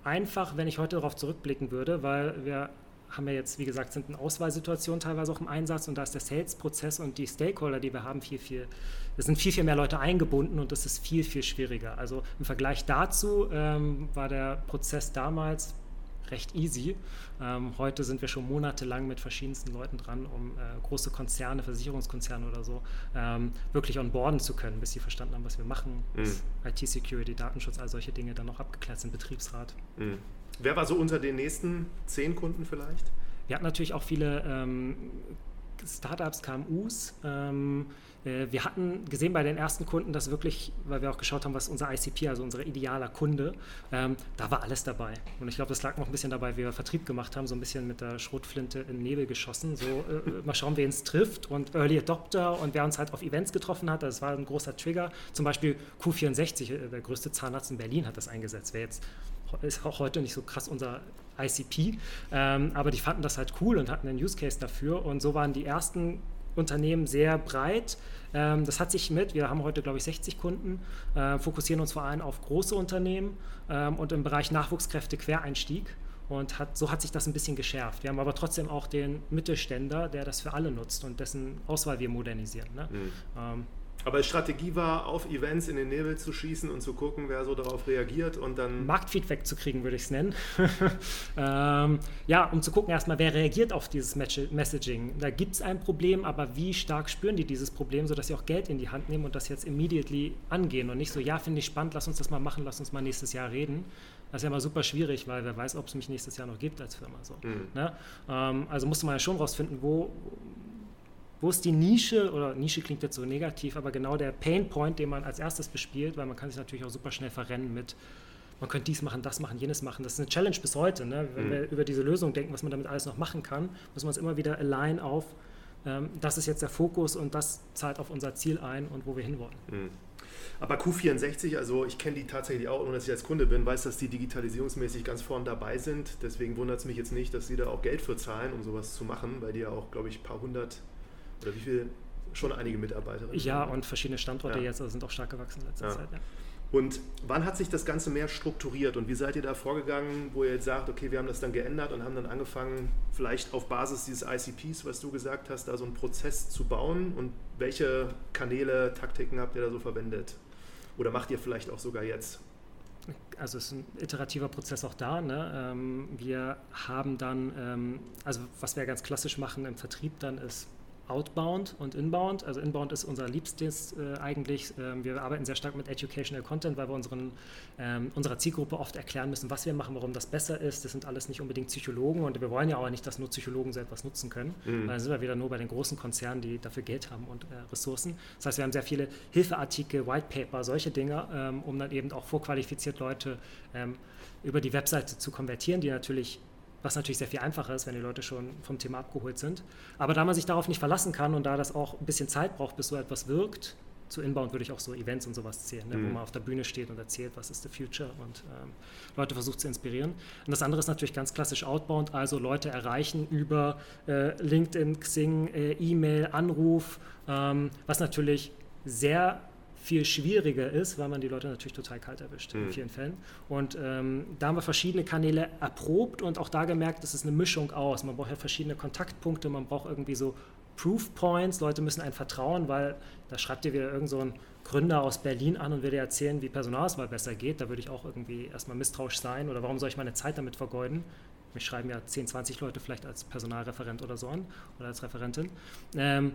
einfach, wenn ich heute darauf zurückblicken würde, weil wir haben wir jetzt, wie gesagt, sind in Auswahlsituationen teilweise auch im Einsatz und da ist der Sales-Prozess und die Stakeholder, die wir haben, viel, viel, es sind viel, viel mehr Leute eingebunden und das ist viel, viel schwieriger. Also im Vergleich dazu ähm, war der Prozess damals recht easy. Ähm, heute sind wir schon monatelang mit verschiedensten Leuten dran, um äh, große Konzerne, Versicherungskonzerne oder so, ähm, wirklich onboarden zu können, bis sie verstanden haben, was wir machen. Mhm. IT-Security, Datenschutz, all solche Dinge dann noch abgeklärt sind, Betriebsrat. Mhm. Wer war so unter den nächsten zehn Kunden vielleicht? Wir hatten natürlich auch viele ähm, Startups, KMUs. Ähm, äh, wir hatten gesehen bei den ersten Kunden, dass wirklich, weil wir auch geschaut haben, was unser ICP, also unser idealer Kunde, ähm, da war alles dabei. Und ich glaube, das lag noch ein bisschen dabei, wie wir Vertrieb gemacht haben, so ein bisschen mit der Schrotflinte in den Nebel geschossen. So, äh, äh mal schauen, wer uns trifft und Early Adopter und wer uns halt auf Events getroffen hat. Das war ein großer Trigger. Zum Beispiel Q64, äh, der größte Zahnarzt in Berlin, hat das eingesetzt. Wer jetzt ist auch heute nicht so krass unser ICP, ähm, aber die fanden das halt cool und hatten einen Use Case dafür und so waren die ersten Unternehmen sehr breit. Ähm, das hat sich mit, wir haben heute glaube ich 60 Kunden, äh, fokussieren uns vor allem auf große Unternehmen ähm, und im Bereich Nachwuchskräfte Quereinstieg. Und hat, so hat sich das ein bisschen geschärft. Wir haben aber trotzdem auch den Mittelständler, der das für alle nutzt und dessen Auswahl wir modernisieren. Ne? Mhm. Aber Strategie war, auf Events in den Nebel zu schießen und zu gucken, wer so darauf reagiert und dann. Marktfeedback zu kriegen, würde ich es nennen. ähm, ja, um zu gucken erstmal, wer reagiert auf dieses Messaging. Da gibt es ein Problem, aber wie stark spüren die dieses Problem, sodass sie auch Geld in die Hand nehmen und das jetzt immediately angehen und nicht so, ja, finde ich spannend, lass uns das mal machen, lass uns mal nächstes Jahr reden. Das ist ja immer super schwierig, weil wer weiß, ob es mich nächstes Jahr noch gibt als Firma. So. Mhm. Ne? Ähm, also musste man ja schon rausfinden, wo, wo ist die Nische, oder Nische klingt jetzt so negativ, aber genau der Pain Point, den man als erstes bespielt, weil man kann sich natürlich auch super schnell verrennen mit, man könnte dies machen, das machen, jenes machen. Das ist eine Challenge bis heute. Ne? Wenn mhm. wir über diese Lösung denken, was man damit alles noch machen kann, muss man uns immer wieder align auf, ähm, das ist jetzt der Fokus und das zahlt auf unser Ziel ein und wo wir hinwollen. Mhm. Aber Q64, also ich kenne die tatsächlich auch, ohne dass ich als Kunde bin, weiß, dass die digitalisierungsmäßig ganz vorn dabei sind. Deswegen wundert es mich jetzt nicht, dass sie da auch Geld für zahlen, um sowas zu machen, weil die ja auch, glaube ich, ein paar hundert oder wie viel? Schon einige Mitarbeiterinnen. Ja, und verschiedene Standorte ja. jetzt also sind auch stark gewachsen in letzter ja. Zeit. Ja. Und wann hat sich das Ganze mehr strukturiert und wie seid ihr da vorgegangen, wo ihr jetzt sagt, okay, wir haben das dann geändert und haben dann angefangen, vielleicht auf Basis dieses ICPs, was du gesagt hast, da so einen Prozess zu bauen und welche Kanäle, Taktiken habt ihr da so verwendet? Oder macht ihr vielleicht auch sogar jetzt? also es ist ein iterativer Prozess auch da. Ne? Ähm, wir haben dann, ähm, also was wir ganz klassisch machen im Vertrieb dann ist Outbound und Inbound. Also Inbound ist unser Liebstes äh, eigentlich. Ähm, wir arbeiten sehr stark mit Educational Content, weil wir unseren, ähm, unserer Zielgruppe oft erklären müssen, was wir machen, warum das besser ist. Das sind alles nicht unbedingt Psychologen und wir wollen ja auch nicht, dass nur Psychologen so etwas nutzen können. Mhm. Dann sind wir wieder nur bei den großen Konzernen, die dafür Geld haben und äh, Ressourcen. Das heißt, wir haben sehr viele Hilfeartikel, White Paper, solche Dinge, ähm, um dann eben auch vorqualifiziert Leute ähm, über die Webseite zu konvertieren, die natürlich was natürlich sehr viel einfacher ist, wenn die Leute schon vom Thema abgeholt sind. Aber da man sich darauf nicht verlassen kann und da das auch ein bisschen Zeit braucht, bis so etwas wirkt, zu Inbound würde ich auch so Events und sowas zählen, ne, mhm. wo man auf der Bühne steht und erzählt, was ist the future und ähm, Leute versucht zu inspirieren. Und das andere ist natürlich ganz klassisch Outbound, also Leute erreichen über äh, LinkedIn, Xing, äh, E-Mail, Anruf, ähm, was natürlich sehr viel schwieriger ist, weil man die Leute natürlich total kalt erwischt mhm. in vielen Fällen. Und ähm, da haben wir verschiedene Kanäle erprobt und auch da gemerkt, es ist eine Mischung aus. Man braucht ja verschiedene Kontaktpunkte, man braucht irgendwie so Proof Points, Leute müssen einen vertrauen, weil da schreibt dir wieder irgend so ein Gründer aus Berlin an und will dir erzählen, wie Personalauswahl besser geht. Da würde ich auch irgendwie erstmal misstrauisch sein oder warum soll ich meine Zeit damit vergeuden? Mich schreiben ja 10, 20 Leute vielleicht als Personalreferent oder so an oder als Referentin. Ähm,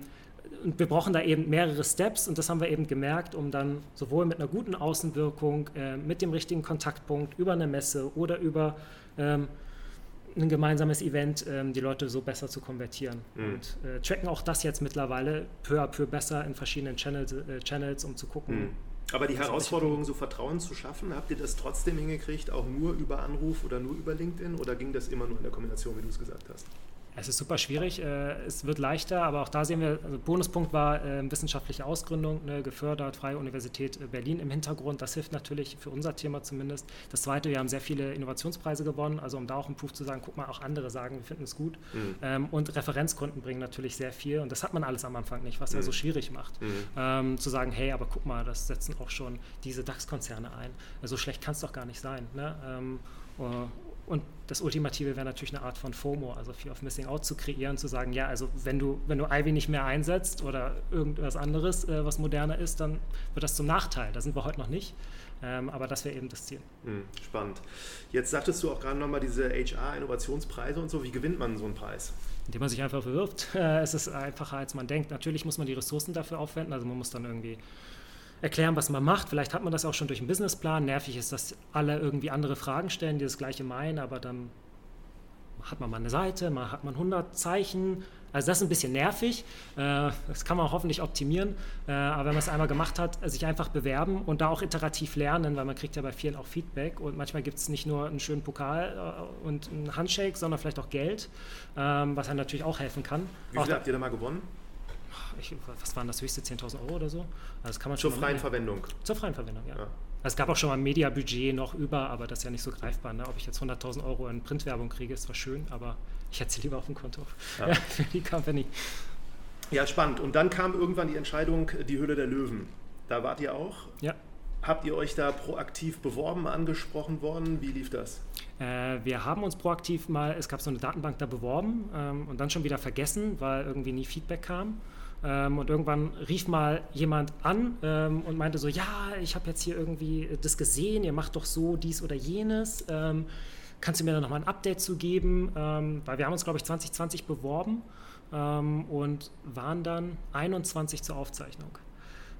und wir brauchen da eben mehrere Steps und das haben wir eben gemerkt, um dann sowohl mit einer guten Außenwirkung, äh, mit dem richtigen Kontaktpunkt über eine Messe oder über ähm, ein gemeinsames Event, ähm, die Leute so besser zu konvertieren. Mhm. Und äh, tracken auch das jetzt mittlerweile peu à peu besser in verschiedenen Channels, äh, Channels um zu gucken. Mhm. Aber die Herausforderung, so Vertrauen zu schaffen, habt ihr das trotzdem hingekriegt, auch nur über Anruf oder nur über LinkedIn oder ging das immer nur in der Kombination, wie du es gesagt hast? Es ist super schwierig. Äh, es wird leichter, aber auch da sehen wir, also Bonuspunkt war äh, wissenschaftliche Ausgründung, ne, gefördert, Freie Universität äh, Berlin im Hintergrund. Das hilft natürlich für unser Thema zumindest. Das Zweite, wir haben sehr viele Innovationspreise gewonnen, also um da auch einen Proof zu sagen, guck mal, auch andere sagen, wir finden es gut. Mhm. Ähm, und Referenzkunden bringen natürlich sehr viel und das hat man alles am Anfang nicht, was mhm. ja so schwierig macht. Mhm. Ähm, zu sagen, hey, aber guck mal, das setzen auch schon diese DAX-Konzerne ein. So schlecht kann es doch gar nicht sein. Ne? Ähm, und das Ultimative wäre natürlich eine Art von FOMO, also Fear of Missing Out zu kreieren, zu sagen, ja, also wenn du, wenn du Ivy nicht mehr einsetzt oder irgendwas anderes, äh, was moderner ist, dann wird das zum Nachteil. Da sind wir heute noch nicht. Ähm, aber das wäre eben das Ziel. Hm, spannend. Jetzt sagtest du auch gerade nochmal diese HR-Innovationspreise und so. Wie gewinnt man so einen Preis? Indem man sich einfach bewirbt. es ist einfacher, als man denkt. Natürlich muss man die Ressourcen dafür aufwenden. Also man muss dann irgendwie erklären, was man macht. Vielleicht hat man das auch schon durch einen Businessplan. Nervig ist, dass alle irgendwie andere Fragen stellen, die das Gleiche meinen, aber dann hat man mal eine Seite, mal hat man 100 Zeichen. Also das ist ein bisschen nervig. Äh, das kann man hoffentlich optimieren. Äh, aber wenn man es einmal gemacht hat, sich einfach bewerben und da auch iterativ lernen, weil man kriegt ja bei vielen auch Feedback und manchmal gibt es nicht nur einen schönen Pokal äh, und einen Handshake, sondern vielleicht auch Geld, ähm, was einem natürlich auch helfen kann. Wie viel habt ihr da mal gewonnen? Ich, was waren das höchste, 10.000 Euro oder so? Also das kann man Zur freien Verwendung. Zur freien Verwendung, ja. ja. Also es gab auch schon mal ein Mediabudget noch über, aber das ist ja nicht so greifbar. Ne? Ob ich jetzt 100.000 Euro in Printwerbung kriege, ist zwar schön, aber ich hätte sie lieber auf dem Konto ja. für die Company. Ja, spannend. Und dann kam irgendwann die Entscheidung, die Höhle der Löwen. Da wart ihr auch? Ja. Habt ihr euch da proaktiv beworben, angesprochen worden? Wie lief das? Äh, wir haben uns proaktiv mal, es gab so eine Datenbank da beworben ähm, und dann schon wieder vergessen, weil irgendwie nie Feedback kam. Ähm, und irgendwann rief mal jemand an ähm, und meinte so, ja, ich habe jetzt hier irgendwie das gesehen, ihr macht doch so dies oder jenes. Ähm, kannst du mir da nochmal ein Update zu geben? Ähm, weil wir haben uns, glaube ich, 2020 beworben ähm, und waren dann 21 zur Aufzeichnung.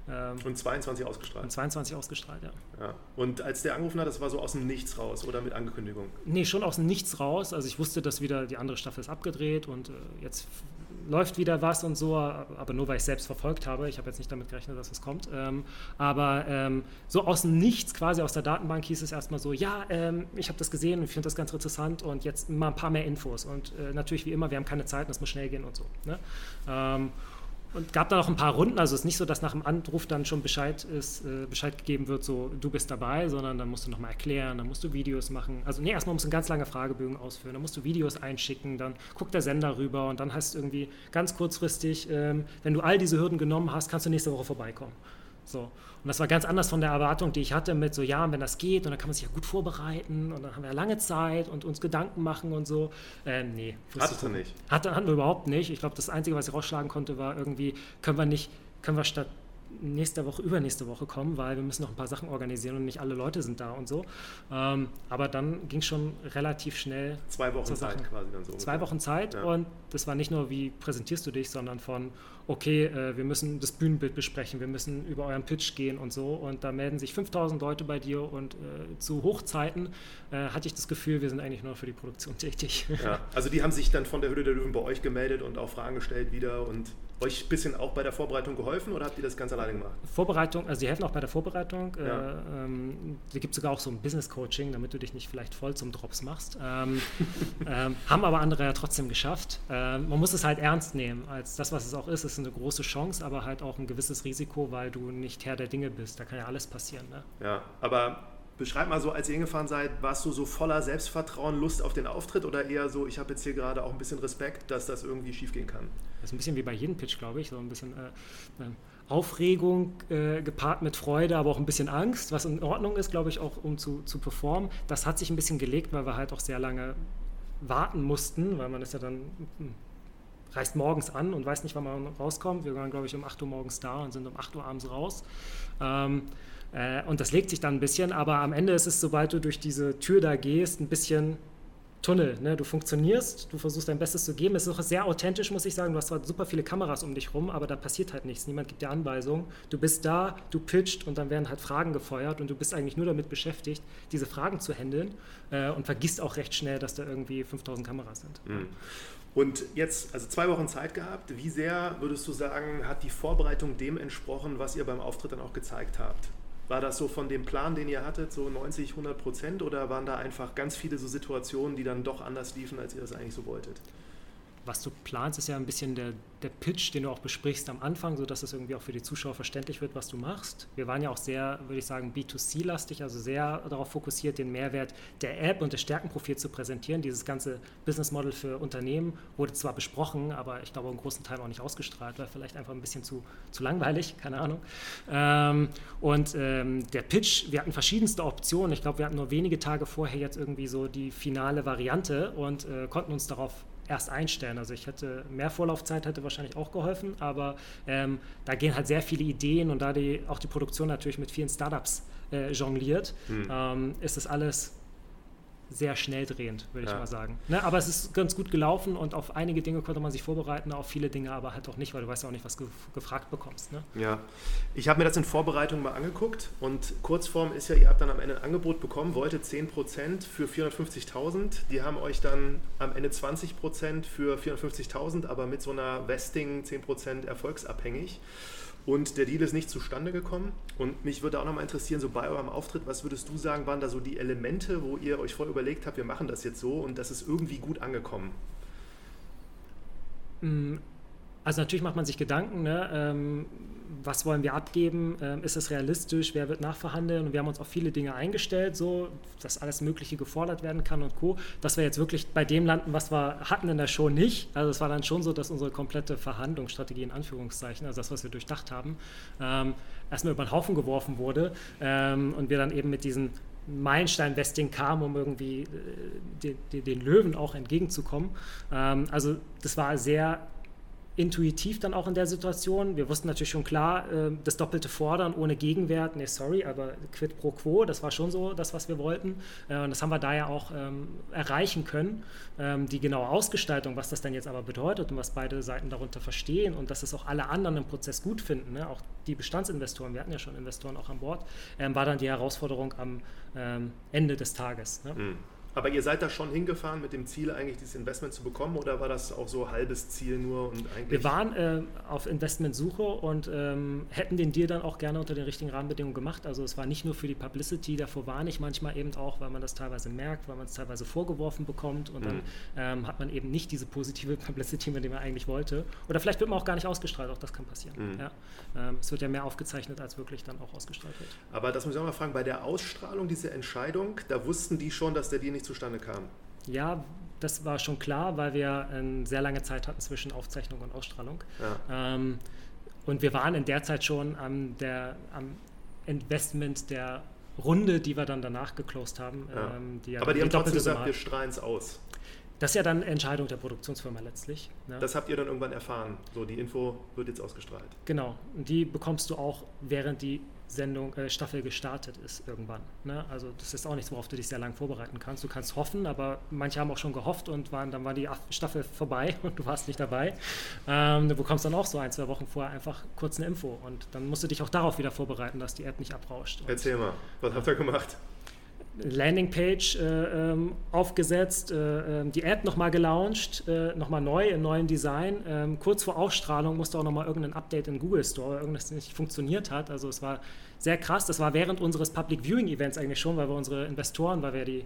Ähm, und 22 ausgestrahlt. Und 22 ausgestrahlt, ja. ja. Und als der angerufen hat, das war so aus dem Nichts raus oder mit Ankündigung? Nee, schon aus dem Nichts raus. Also ich wusste, dass wieder die andere Staffel ist abgedreht und äh, jetzt läuft wieder was und so, aber nur weil ich es selbst verfolgt habe. Ich habe jetzt nicht damit gerechnet, dass es kommt. Ähm, aber ähm, so aus dem Nichts, quasi aus der Datenbank, hieß es erstmal so: Ja, ähm, ich habe das gesehen und ich finde das ganz interessant und jetzt mal ein paar mehr Infos. Und äh, natürlich, wie immer, wir haben keine Zeit, das muss schnell gehen und so. Ne? Und gab da noch ein paar Runden, also es ist nicht so, dass nach dem Anruf dann schon Bescheid, ist, äh, Bescheid gegeben wird, so du bist dabei, sondern dann musst du nochmal erklären, dann musst du Videos machen. Also nee, erstmal musst du einen ganz lange Fragebögen ausfüllen, dann musst du Videos einschicken, dann guckt der Sender rüber und dann hast du irgendwie ganz kurzfristig, ähm, wenn du all diese Hürden genommen hast, kannst du nächste Woche vorbeikommen. So. Und das war ganz anders von der Erwartung, die ich hatte mit so, ja, wenn das geht und dann kann man sich ja gut vorbereiten und dann haben wir ja lange Zeit und uns Gedanken machen und so. Ähm, nee. Hattest du nicht? Hatte, hatten wir überhaupt nicht. Ich glaube, das Einzige, was ich rausschlagen konnte, war irgendwie, können wir nicht, können wir statt nächste Woche, übernächste Woche kommen, weil wir müssen noch ein paar Sachen organisieren und nicht alle Leute sind da und so. Ähm, aber dann ging es schon relativ schnell. Zwei Wochen Zeit quasi dann so. Zwei Wochen Zeit ja. und das war nicht nur, wie präsentierst du dich, sondern von, okay, äh, wir müssen das Bühnenbild besprechen, wir müssen über euren Pitch gehen und so. Und da melden sich 5000 Leute bei dir und äh, zu Hochzeiten äh, hatte ich das Gefühl, wir sind eigentlich nur für die Produktion tätig. Ja, also die haben sich dann von der Hülle der Löwen bei euch gemeldet und auch Fragen gestellt wieder und euch ein bisschen auch bei der Vorbereitung geholfen oder habt ihr das ganz alleine gemacht? Vorbereitung, also sie helfen auch bei der Vorbereitung. Ja. Äh, ähm, da gibt es sogar auch so ein Business-Coaching, damit du dich nicht vielleicht voll zum Drops machst. Ähm, ähm, haben aber andere ja trotzdem geschafft. Ähm, man muss es halt ernst nehmen, als das, was es auch ist. Es ist eine große Chance, aber halt auch ein gewisses Risiko, weil du nicht Herr der Dinge bist. Da kann ja alles passieren. Ne? Ja, aber Beschreib mal so, als ihr hingefahren seid, warst du so voller Selbstvertrauen, Lust auf den Auftritt oder eher so, ich habe jetzt hier gerade auch ein bisschen Respekt, dass das irgendwie schiefgehen kann? Das ist ein bisschen wie bei jedem Pitch, glaube ich, so ein bisschen äh, äh, Aufregung äh, gepaart mit Freude, aber auch ein bisschen Angst, was in Ordnung ist, glaube ich, auch um zu, zu performen. Das hat sich ein bisschen gelegt, weil wir halt auch sehr lange warten mussten, weil man ist ja dann hm, reist morgens an und weiß nicht, wann man rauskommt. Wir waren, glaube ich, um 8 Uhr morgens da und sind um 8 Uhr abends raus. Ähm, äh, und das legt sich dann ein bisschen, aber am Ende ist es, sobald du durch diese Tür da gehst, ein bisschen Tunnel. Ne? Du funktionierst, du versuchst dein Bestes zu geben. Es ist auch sehr authentisch, muss ich sagen. Du hast zwar super viele Kameras um dich rum, aber da passiert halt nichts. Niemand gibt dir Anweisungen. Du bist da, du pitcht und dann werden halt Fragen gefeuert und du bist eigentlich nur damit beschäftigt, diese Fragen zu handeln äh, und vergisst auch recht schnell, dass da irgendwie 5000 Kameras sind. Mhm. Und jetzt, also zwei Wochen Zeit gehabt. Wie sehr würdest du sagen, hat die Vorbereitung dem entsprochen, was ihr beim Auftritt dann auch gezeigt habt? War das so von dem Plan, den ihr hattet, so 90, 100 Prozent oder waren da einfach ganz viele so Situationen, die dann doch anders liefen, als ihr das eigentlich so wolltet? Was du planst, ist ja ein bisschen der, der Pitch, den du auch besprichst am Anfang, sodass es irgendwie auch für die Zuschauer verständlich wird, was du machst. Wir waren ja auch sehr, würde ich sagen, B2C-lastig, also sehr darauf fokussiert, den Mehrwert der App und des Stärkenprofils zu präsentieren. Dieses ganze Business Model für Unternehmen wurde zwar besprochen, aber ich glaube, im großen Teil auch nicht ausgestrahlt, weil vielleicht einfach ein bisschen zu, zu langweilig, keine Ahnung. Ähm, und ähm, der Pitch, wir hatten verschiedenste Optionen. Ich glaube, wir hatten nur wenige Tage vorher jetzt irgendwie so die finale Variante und äh, konnten uns darauf erst einstellen. Also ich hätte mehr Vorlaufzeit hätte wahrscheinlich auch geholfen, aber ähm, da gehen halt sehr viele Ideen und da die, auch die Produktion natürlich mit vielen Startups äh, jongliert, hm. ähm, ist das alles sehr schnell drehend, würde ja. ich mal sagen. Ne? Aber es ist ganz gut gelaufen und auf einige Dinge konnte man sich vorbereiten, auf viele Dinge aber halt auch nicht, weil du weißt ja auch nicht, was du gefragt bekommst. Ne? Ja, ich habe mir das in Vorbereitung mal angeguckt und Kurzform ist ja, ihr habt dann am Ende ein Angebot bekommen, wolltet 10% für 450.000, die haben euch dann am Ende 20% für 450.000, aber mit so einer Vesting 10% erfolgsabhängig. Und der Deal ist nicht zustande gekommen. Und mich würde auch nochmal interessieren, so bei eurem Auftritt, was würdest du sagen, waren da so die Elemente, wo ihr euch vorher überlegt habt, wir machen das jetzt so und das ist irgendwie gut angekommen? Also natürlich macht man sich Gedanken, ne? ähm, was wollen wir abgeben, ähm, ist es realistisch, wer wird nachverhandeln und wir haben uns auf viele Dinge eingestellt, so dass alles Mögliche gefordert werden kann und Co. Dass wir jetzt wirklich bei dem landen, was wir hatten in der Show nicht. Also es war dann schon so, dass unsere komplette Verhandlungsstrategie in Anführungszeichen, also das, was wir durchdacht haben, ähm, erstmal über den Haufen geworfen wurde ähm, und wir dann eben mit diesen Meilenstein-Vesting kamen, um irgendwie äh, den, den, den, Löwen auch entgegenzukommen. Ähm, also das war sehr intuitiv dann auch in der Situation. Wir wussten natürlich schon klar, äh, das doppelte Fordern ohne Gegenwert, nee, sorry, aber quid pro quo, das war schon so das, was wir wollten. Äh, und das haben wir da ja auch ähm, erreichen können. Ähm, die genaue Ausgestaltung, was das denn jetzt aber bedeutet und was beide Seiten darunter verstehen und dass es auch alle anderen im Prozess gut finden, ne? auch die Bestandsinvestoren, wir hatten ja schon Investoren auch an Bord, ähm, war dann die Herausforderung am ähm, Ende des Tages. Ne? Mhm. Aber ihr seid da schon hingefahren mit dem Ziel, eigentlich dieses Investment zu bekommen oder war das auch so halbes Ziel nur? Und eigentlich Wir waren äh, auf Investmentsuche und ähm, hätten den Deal dann auch gerne unter den richtigen Rahmenbedingungen gemacht. Also es war nicht nur für die Publicity, davor war ich manchmal eben auch, weil man das teilweise merkt, weil man es teilweise vorgeworfen bekommt und mhm. dann ähm, hat man eben nicht diese positive Publicity, mit der man eigentlich wollte. Oder vielleicht wird man auch gar nicht ausgestrahlt, auch das kann passieren. Mhm. Ja? Ähm, es wird ja mehr aufgezeichnet, als wirklich dann auch ausgestrahlt wird. Aber das muss ich auch mal fragen, bei der Ausstrahlung dieser Entscheidung, da wussten die schon, dass der Deal nicht zustande kam? Ja, das war schon klar, weil wir eine sehr lange Zeit hatten zwischen Aufzeichnung und Ausstrahlung. Ja. Ähm, und wir waren in der Zeit schon am, der, am Investment der Runde, die wir dann danach geclosed haben. Ja. Ähm, die ja Aber die haben trotzdem gesagt, wir strahlen es aus. Das ist ja dann Entscheidung der Produktionsfirma letztlich. Ne? Das habt ihr dann irgendwann erfahren. So, die Info wird jetzt ausgestrahlt. Genau. Und die bekommst du auch, während die Sendung, äh, Staffel gestartet ist irgendwann. Ne? Also das ist auch nichts, worauf du dich sehr lange vorbereiten kannst. Du kannst hoffen, aber manche haben auch schon gehofft und waren, dann war die Staffel vorbei und du warst nicht dabei. Ähm, du bekommst dann auch so ein, zwei Wochen vorher einfach kurz eine Info und dann musst du dich auch darauf wieder vorbereiten, dass die App nicht abrauscht. Erzähl mal, was habt ihr gemacht? Landingpage äh, ähm, aufgesetzt, äh, ähm, die App nochmal gelauncht, äh, nochmal neu im neuen Design. Ähm, kurz vor Ausstrahlung musste auch nochmal irgendein Update in Google Store, weil irgendwas nicht funktioniert hat. Also es war sehr krass. Das war während unseres Public Viewing Events eigentlich schon, weil wir unsere Investoren, weil wir die,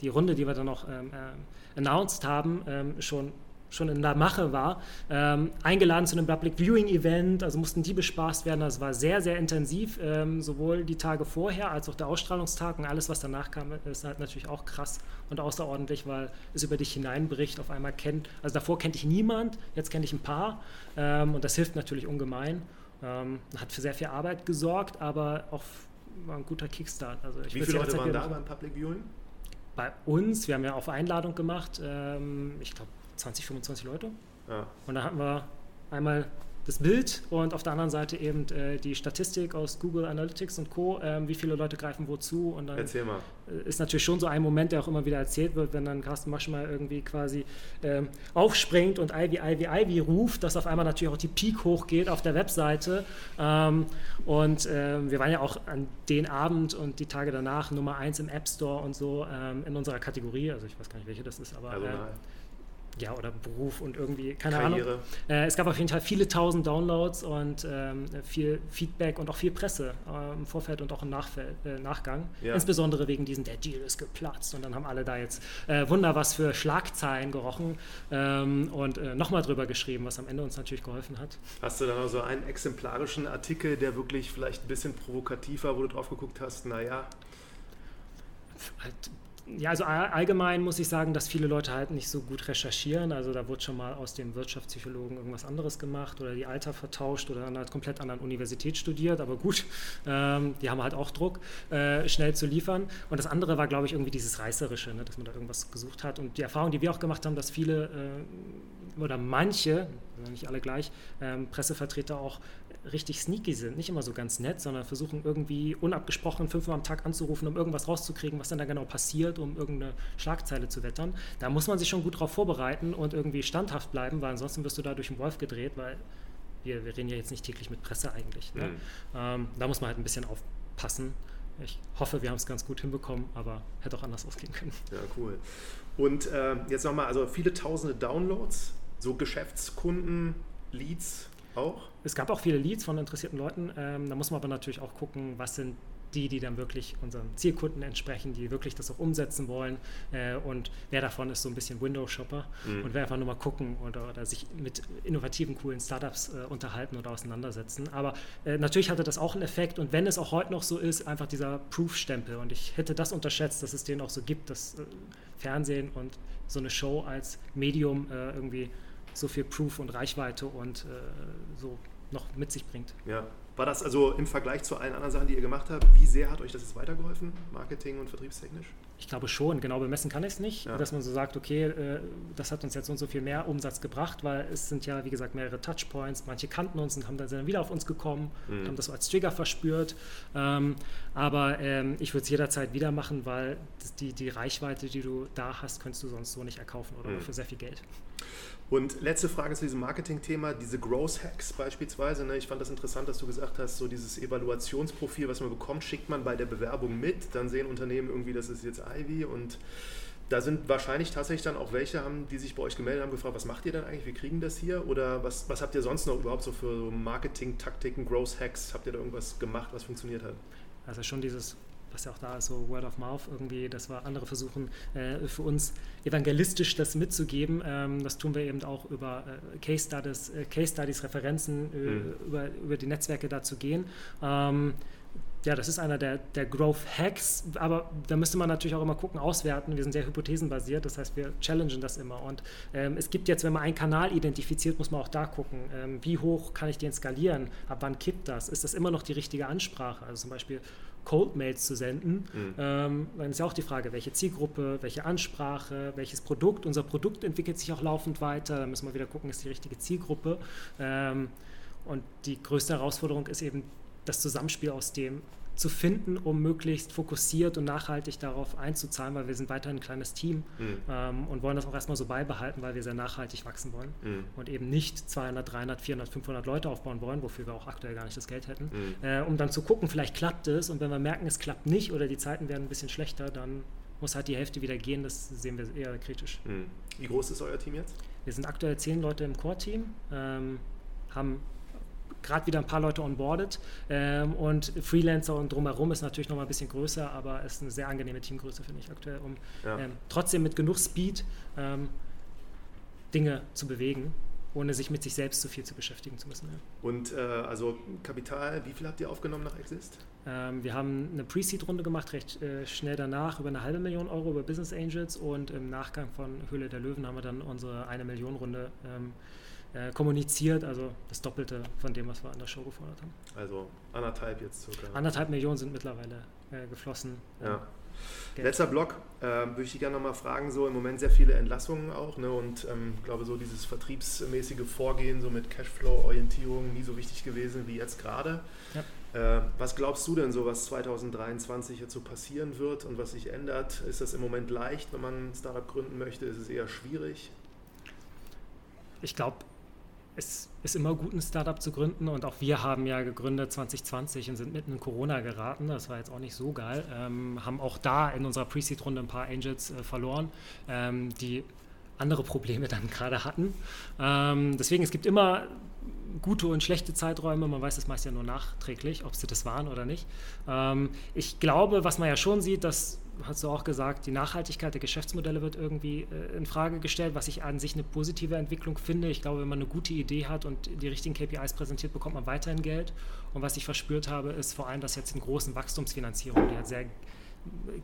die Runde, die wir dann noch ähm, äh, announced haben, ähm, schon schon in der Mache war, ähm, eingeladen zu einem Public Viewing Event, also mussten die bespaßt werden. Das war sehr, sehr intensiv, ähm, sowohl die Tage vorher als auch der Ausstrahlungstag und alles, was danach kam, ist halt natürlich auch krass und außerordentlich, weil es über dich hineinbricht. Auf einmal kennt, also davor kannte ich niemand, jetzt kenne ich ein paar ähm, und das hilft natürlich ungemein. Ähm, hat für sehr viel Arbeit gesorgt, aber auch war ein guter Kickstart. Also Wie viele Leute waren da beim Public Viewing? Bei uns, wir haben ja auf Einladung gemacht, ähm, ich glaube 20, 25 Leute. Ja. Und da hatten wir einmal das Bild und auf der anderen Seite eben äh, die Statistik aus Google Analytics und Co., ähm, wie viele Leute greifen wozu. Und dann Erzähl mal. ist natürlich schon so ein Moment, der auch immer wieder erzählt wird, wenn dann Carsten Masch mal irgendwie quasi ähm, aufspringt und Ivy, Ivy, Ivy ruft, dass auf einmal natürlich auch die Peak hochgeht auf der Webseite. Ähm, und ähm, wir waren ja auch an den Abend und die Tage danach Nummer eins im App Store und so ähm, in unserer Kategorie. Also ich weiß gar nicht, welche das ist, aber. Also, äh. Ja, oder Beruf und irgendwie, keine Karriere. Ahnung. Äh, es gab auf jeden Fall viele tausend Downloads und ähm, viel Feedback und auch viel Presse äh, im Vorfeld und auch im Nachfeld, äh, Nachgang. Ja. Insbesondere wegen diesen, der Deal ist geplatzt und dann haben alle da jetzt äh, Wunder was für Schlagzeilen gerochen ähm, und äh, nochmal drüber geschrieben, was am Ende uns natürlich geholfen hat. Hast du dann noch so einen exemplarischen Artikel, der wirklich vielleicht ein bisschen provokativ war, wo du drauf geguckt hast, naja, Halt, ja, also all- allgemein muss ich sagen, dass viele Leute halt nicht so gut recherchieren. Also da wurde schon mal aus dem Wirtschaftspsychologen irgendwas anderes gemacht oder die Alter vertauscht oder an einer komplett anderen Universität studiert. Aber gut, ähm, die haben halt auch Druck, äh, schnell zu liefern. Und das andere war, glaube ich, irgendwie dieses Reißerische, ne, dass man da irgendwas gesucht hat. Und die Erfahrung, die wir auch gemacht haben, dass viele äh, oder manche, also nicht alle gleich, ähm, Pressevertreter auch richtig sneaky sind, nicht immer so ganz nett, sondern versuchen irgendwie unabgesprochen fünfmal am Tag anzurufen, um irgendwas rauszukriegen, was dann da genau passiert, um irgendeine Schlagzeile zu wettern. Da muss man sich schon gut drauf vorbereiten und irgendwie standhaft bleiben, weil ansonsten wirst du da durch den Wolf gedreht, weil wir, wir reden ja jetzt nicht täglich mit Presse eigentlich. Ne? Mhm. Ähm, da muss man halt ein bisschen aufpassen. Ich hoffe, wir haben es ganz gut hinbekommen, aber hätte auch anders ausgehen können. Ja, cool. Und äh, jetzt nochmal, also viele tausende Downloads, so Geschäftskunden, Leads auch. Es gab auch viele Leads von interessierten Leuten. Ähm, da muss man aber natürlich auch gucken, was sind die, die dann wirklich unseren Zielkunden entsprechen, die wirklich das auch umsetzen wollen. Äh, und wer davon ist so ein bisschen Windows-Shopper Mhm. und wer einfach nur mal gucken oder, oder sich mit innovativen, coolen Startups äh, unterhalten oder auseinandersetzen. Aber äh, natürlich hatte das auch einen Effekt. Und wenn es auch heute noch so ist, einfach dieser Proof-Stempel. Und ich hätte das unterschätzt, dass es den auch so gibt, dass äh, Fernsehen und so eine Show als Medium äh, irgendwie so viel Proof und Reichweite und äh, so noch mit sich bringt. Ja. War das also im Vergleich zu allen anderen Sachen, die ihr gemacht habt, wie sehr hat euch das jetzt weitergeholfen, Marketing und vertriebstechnisch? Ich glaube schon, genau bemessen kann ich es nicht, Ja. dass man so sagt, okay, äh, das hat uns jetzt so und so viel mehr Umsatz gebracht, weil es sind ja, wie gesagt, mehrere Touchpoints. Manche kannten uns und haben dann, wieder auf uns gekommen, Mhm. haben das so als Trigger verspürt. Ähm, aber ähm, ich würde es jederzeit wieder machen, weil die, die Reichweite, die du da hast, könntest du sonst so nicht erkaufen oder Mhm. für sehr viel Geld. Und letzte Frage zu diesem Marketing-Thema, diese Growth Hacks beispielsweise. Ne? Ich fand das interessant, dass du gesagt hast, so dieses Evaluationsprofil, was man bekommt, schickt man bei der Bewerbung mit. Dann sehen Unternehmen irgendwie, das ist jetzt Ivy und da sind wahrscheinlich tatsächlich dann auch welche, haben, die sich bei euch gemeldet haben, gefragt, was macht ihr denn eigentlich, wir kriegen das hier? Oder was, was habt ihr sonst noch überhaupt so für Marketing-Taktiken, Growth Hacks? Habt ihr da irgendwas gemacht, was funktioniert hat? Also schon dieses, was ja auch da ist, so Word of Mouth irgendwie, dass wir andere versuchen, äh, für uns evangelistisch das mitzugeben. Ähm, das tun wir eben auch über äh, Case Studies, äh, Case Studies Referenzen, äh, Mhm. über, über die Netzwerke da zu gehen. Ähm, ja, das ist einer der, der Growth Hacks, aber da müsste man natürlich auch immer gucken, auswerten. Wir sind sehr hypothesenbasiert, das heißt, wir challengen das immer. Und ähm, es gibt jetzt, wenn man einen Kanal identifiziert, muss man auch da gucken, ähm, wie hoch kann ich den skalieren, ab wann kippt das, ist das immer noch die richtige Ansprache? Also zum Beispiel Cold Mails zu senden, Mhm. ähm, dann ist ja auch die Frage, welche Zielgruppe, welche Ansprache, welches Produkt. Unser Produkt entwickelt sich auch laufend weiter, da müssen wir wieder gucken, ist die richtige Zielgruppe. Ähm, und die größte Herausforderung ist eben das Zusammenspiel aus dem zu finden, um möglichst fokussiert und nachhaltig darauf einzuzahlen, weil wir sind weiterhin ein kleines Team Mhm. ähm, und wollen das auch erstmal so beibehalten, weil wir sehr nachhaltig wachsen wollen Mhm. und eben nicht 200, 300, 400, 500 Leute aufbauen wollen, wofür wir auch aktuell gar nicht das Geld hätten, Mhm. äh, um dann zu gucken, vielleicht klappt es und wenn wir merken, es klappt nicht oder die Zeiten werden ein bisschen schlechter, dann muss halt die Hälfte wieder gehen, das sehen wir eher kritisch. Mhm. Wie groß ist euer Team jetzt? Wir sind aktuell zehn Leute im Core-Team, ähm, haben gerade wieder ein paar Leute onboardet ähm, und Freelancer und drumherum ist natürlich noch mal ein bisschen größer, aber es ist eine sehr angenehme Teamgröße, finde ich aktuell, um Ja. ähm, trotzdem mit genug Speed ähm, Dinge zu bewegen, ohne sich mit sich selbst zu viel zu beschäftigen zu müssen. Ja. Und äh, also Kapital, wie viel habt ihr aufgenommen nach Exist? Ähm, wir haben eine Pre-Seed-Runde gemacht, recht äh, schnell danach, über eine halbe Million Euro über Business Angels und im Nachgang von Höhle der Löwen haben wir dann unsere eine Million Runde ähm, äh, kommuniziert, also das Doppelte von dem, was wir an der Show gefordert haben. Also anderthalb jetzt circa. Anderthalb Millionen sind mittlerweile äh, geflossen. Ja. Geld. Letzter Block, äh, würde ich dich gerne nochmal fragen, so im Moment sehr viele Entlassungen auch ne, und ähm, ich glaube so dieses vertriebsmäßige Vorgehen so mit Cashflow-Orientierung nie so wichtig gewesen wie jetzt gerade. Ja. Äh, was glaubst du denn so, was 2023 jetzt so passieren wird und was sich ändert? Ist das im Moment leicht, wenn man ein Startup gründen möchte? Ist es eher schwierig? Ich glaube, es ist immer gut, ein Startup zu gründen und auch wir haben ja gegründet 2020 und sind mitten in Corona geraten. Das war jetzt auch nicht so geil. Ähm, haben auch da in unserer Pre-Seed-Runde ein paar Angels äh, verloren, ähm, die andere Probleme dann gerade hatten. Ähm, deswegen, es gibt immer gute und schlechte Zeiträume. Man weiß das meist ja nur nachträglich, ob sie das waren oder nicht. Ähm, ich glaube, was man ja schon sieht, das hast du auch gesagt, die Nachhaltigkeit der Geschäftsmodelle wird irgendwie äh, in Frage gestellt, was ich an sich eine positive Entwicklung finde. Ich glaube, wenn man eine gute Idee hat und die richtigen KPIs präsentiert, bekommt man weiterhin Geld. Und was ich verspürt habe, ist vor allem, dass jetzt in großen Wachstumsfinanzierungen, die halt sehr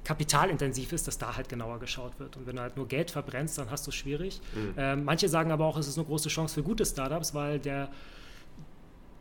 kapitalintensiv ist, dass da halt genauer geschaut wird. Und wenn du halt nur Geld verbrennst, dann hast du es schwierig. Mhm. Ähm, manche sagen aber auch, es ist eine große Chance für gute Startups, weil der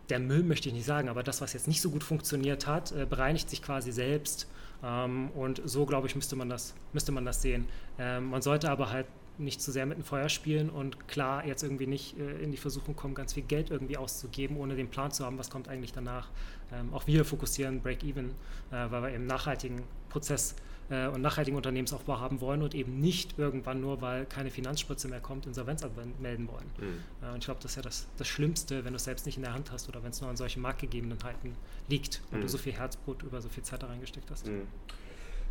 der Müll möchte ich nicht sagen, aber das, was jetzt nicht so gut funktioniert hat, äh, bereinigt sich quasi selbst. Ähm, und so, glaube ich, müsste man das, müsste man das sehen. Ähm, man sollte aber halt nicht zu sehr mit dem Feuer spielen und klar jetzt irgendwie nicht äh, in die Versuchung kommen, ganz viel Geld irgendwie auszugeben, ohne den Plan zu haben, was kommt eigentlich danach. Ähm, auch wir fokussieren Break-Even, äh, weil wir eben nachhaltigen Prozess äh, und nachhaltigen Unternehmensaufbau haben wollen und eben nicht irgendwann nur, weil keine Finanzspritze mehr kommt, Insolvenz melden wollen. Mhm. Äh, und ich glaube, das ist ja das, das Schlimmste, wenn du es selbst nicht in der Hand hast oder wenn es nur an solchen Marktgegebenheiten liegt und mhm. du so viel Herzblut über so viel Zeit da reingesteckt hast. Mhm.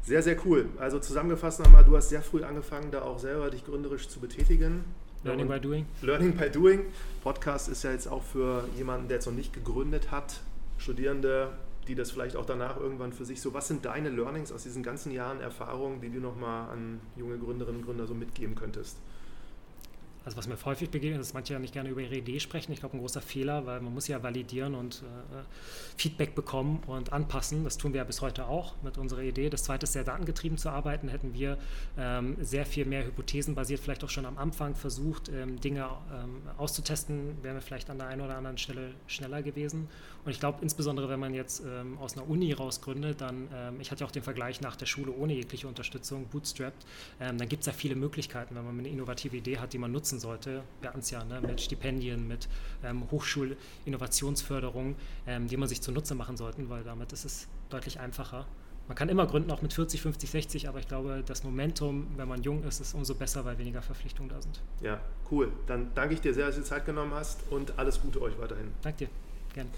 Sehr, sehr cool. Also zusammengefasst nochmal, du hast sehr früh angefangen, da auch selber dich gründerisch zu betätigen. Learning by Doing. Learning by Doing. Podcast ist ja jetzt auch für jemanden, der jetzt noch nicht gegründet hat, Studierende, die das vielleicht auch danach irgendwann für sich so, was sind deine Learnings aus diesen ganzen Jahren Erfahrung, die du nochmal an junge Gründerinnen und Gründer so mitgeben könntest? also was mir häufig begegnet, ist, dass manche ja nicht gerne über ihre Idee sprechen. Ich glaube, ein großer Fehler, weil man muss ja validieren und äh, Feedback bekommen und anpassen. Das tun wir ja bis heute auch mit unserer Idee. Das zweite ist, sehr datengetrieben zu arbeiten. Hätten wir ähm, sehr viel mehr hypothesenbasiert, vielleicht auch schon am Anfang versucht, ähm, Dinge ähm, auszutesten, wären wir vielleicht an der einen oder anderen Stelle schneller gewesen. Und ich glaube, insbesondere wenn man jetzt ähm, aus einer Uni rausgründet, dann, ähm, ich hatte ja auch den Vergleich nach der Schule ohne jegliche Unterstützung, bootstrapped, ähm, dann gibt es ja viele Möglichkeiten, wenn man eine innovative Idee hat, die man nutzen sollte. Wir hatten es ja ne, mit Stipendien, mit ähm, Hochschulinnovationsförderung, ähm, die man sich zunutze machen sollte, weil damit ist es deutlich einfacher. Man kann immer gründen, auch mit 40, 50, 60, aber ich glaube, das Momentum, wenn man jung ist, ist umso besser, weil weniger Verpflichtungen da sind. Ja, cool. Dann danke ich dir sehr, dass du Zeit genommen hast und alles Gute euch weiterhin. Danke dir. Gerne.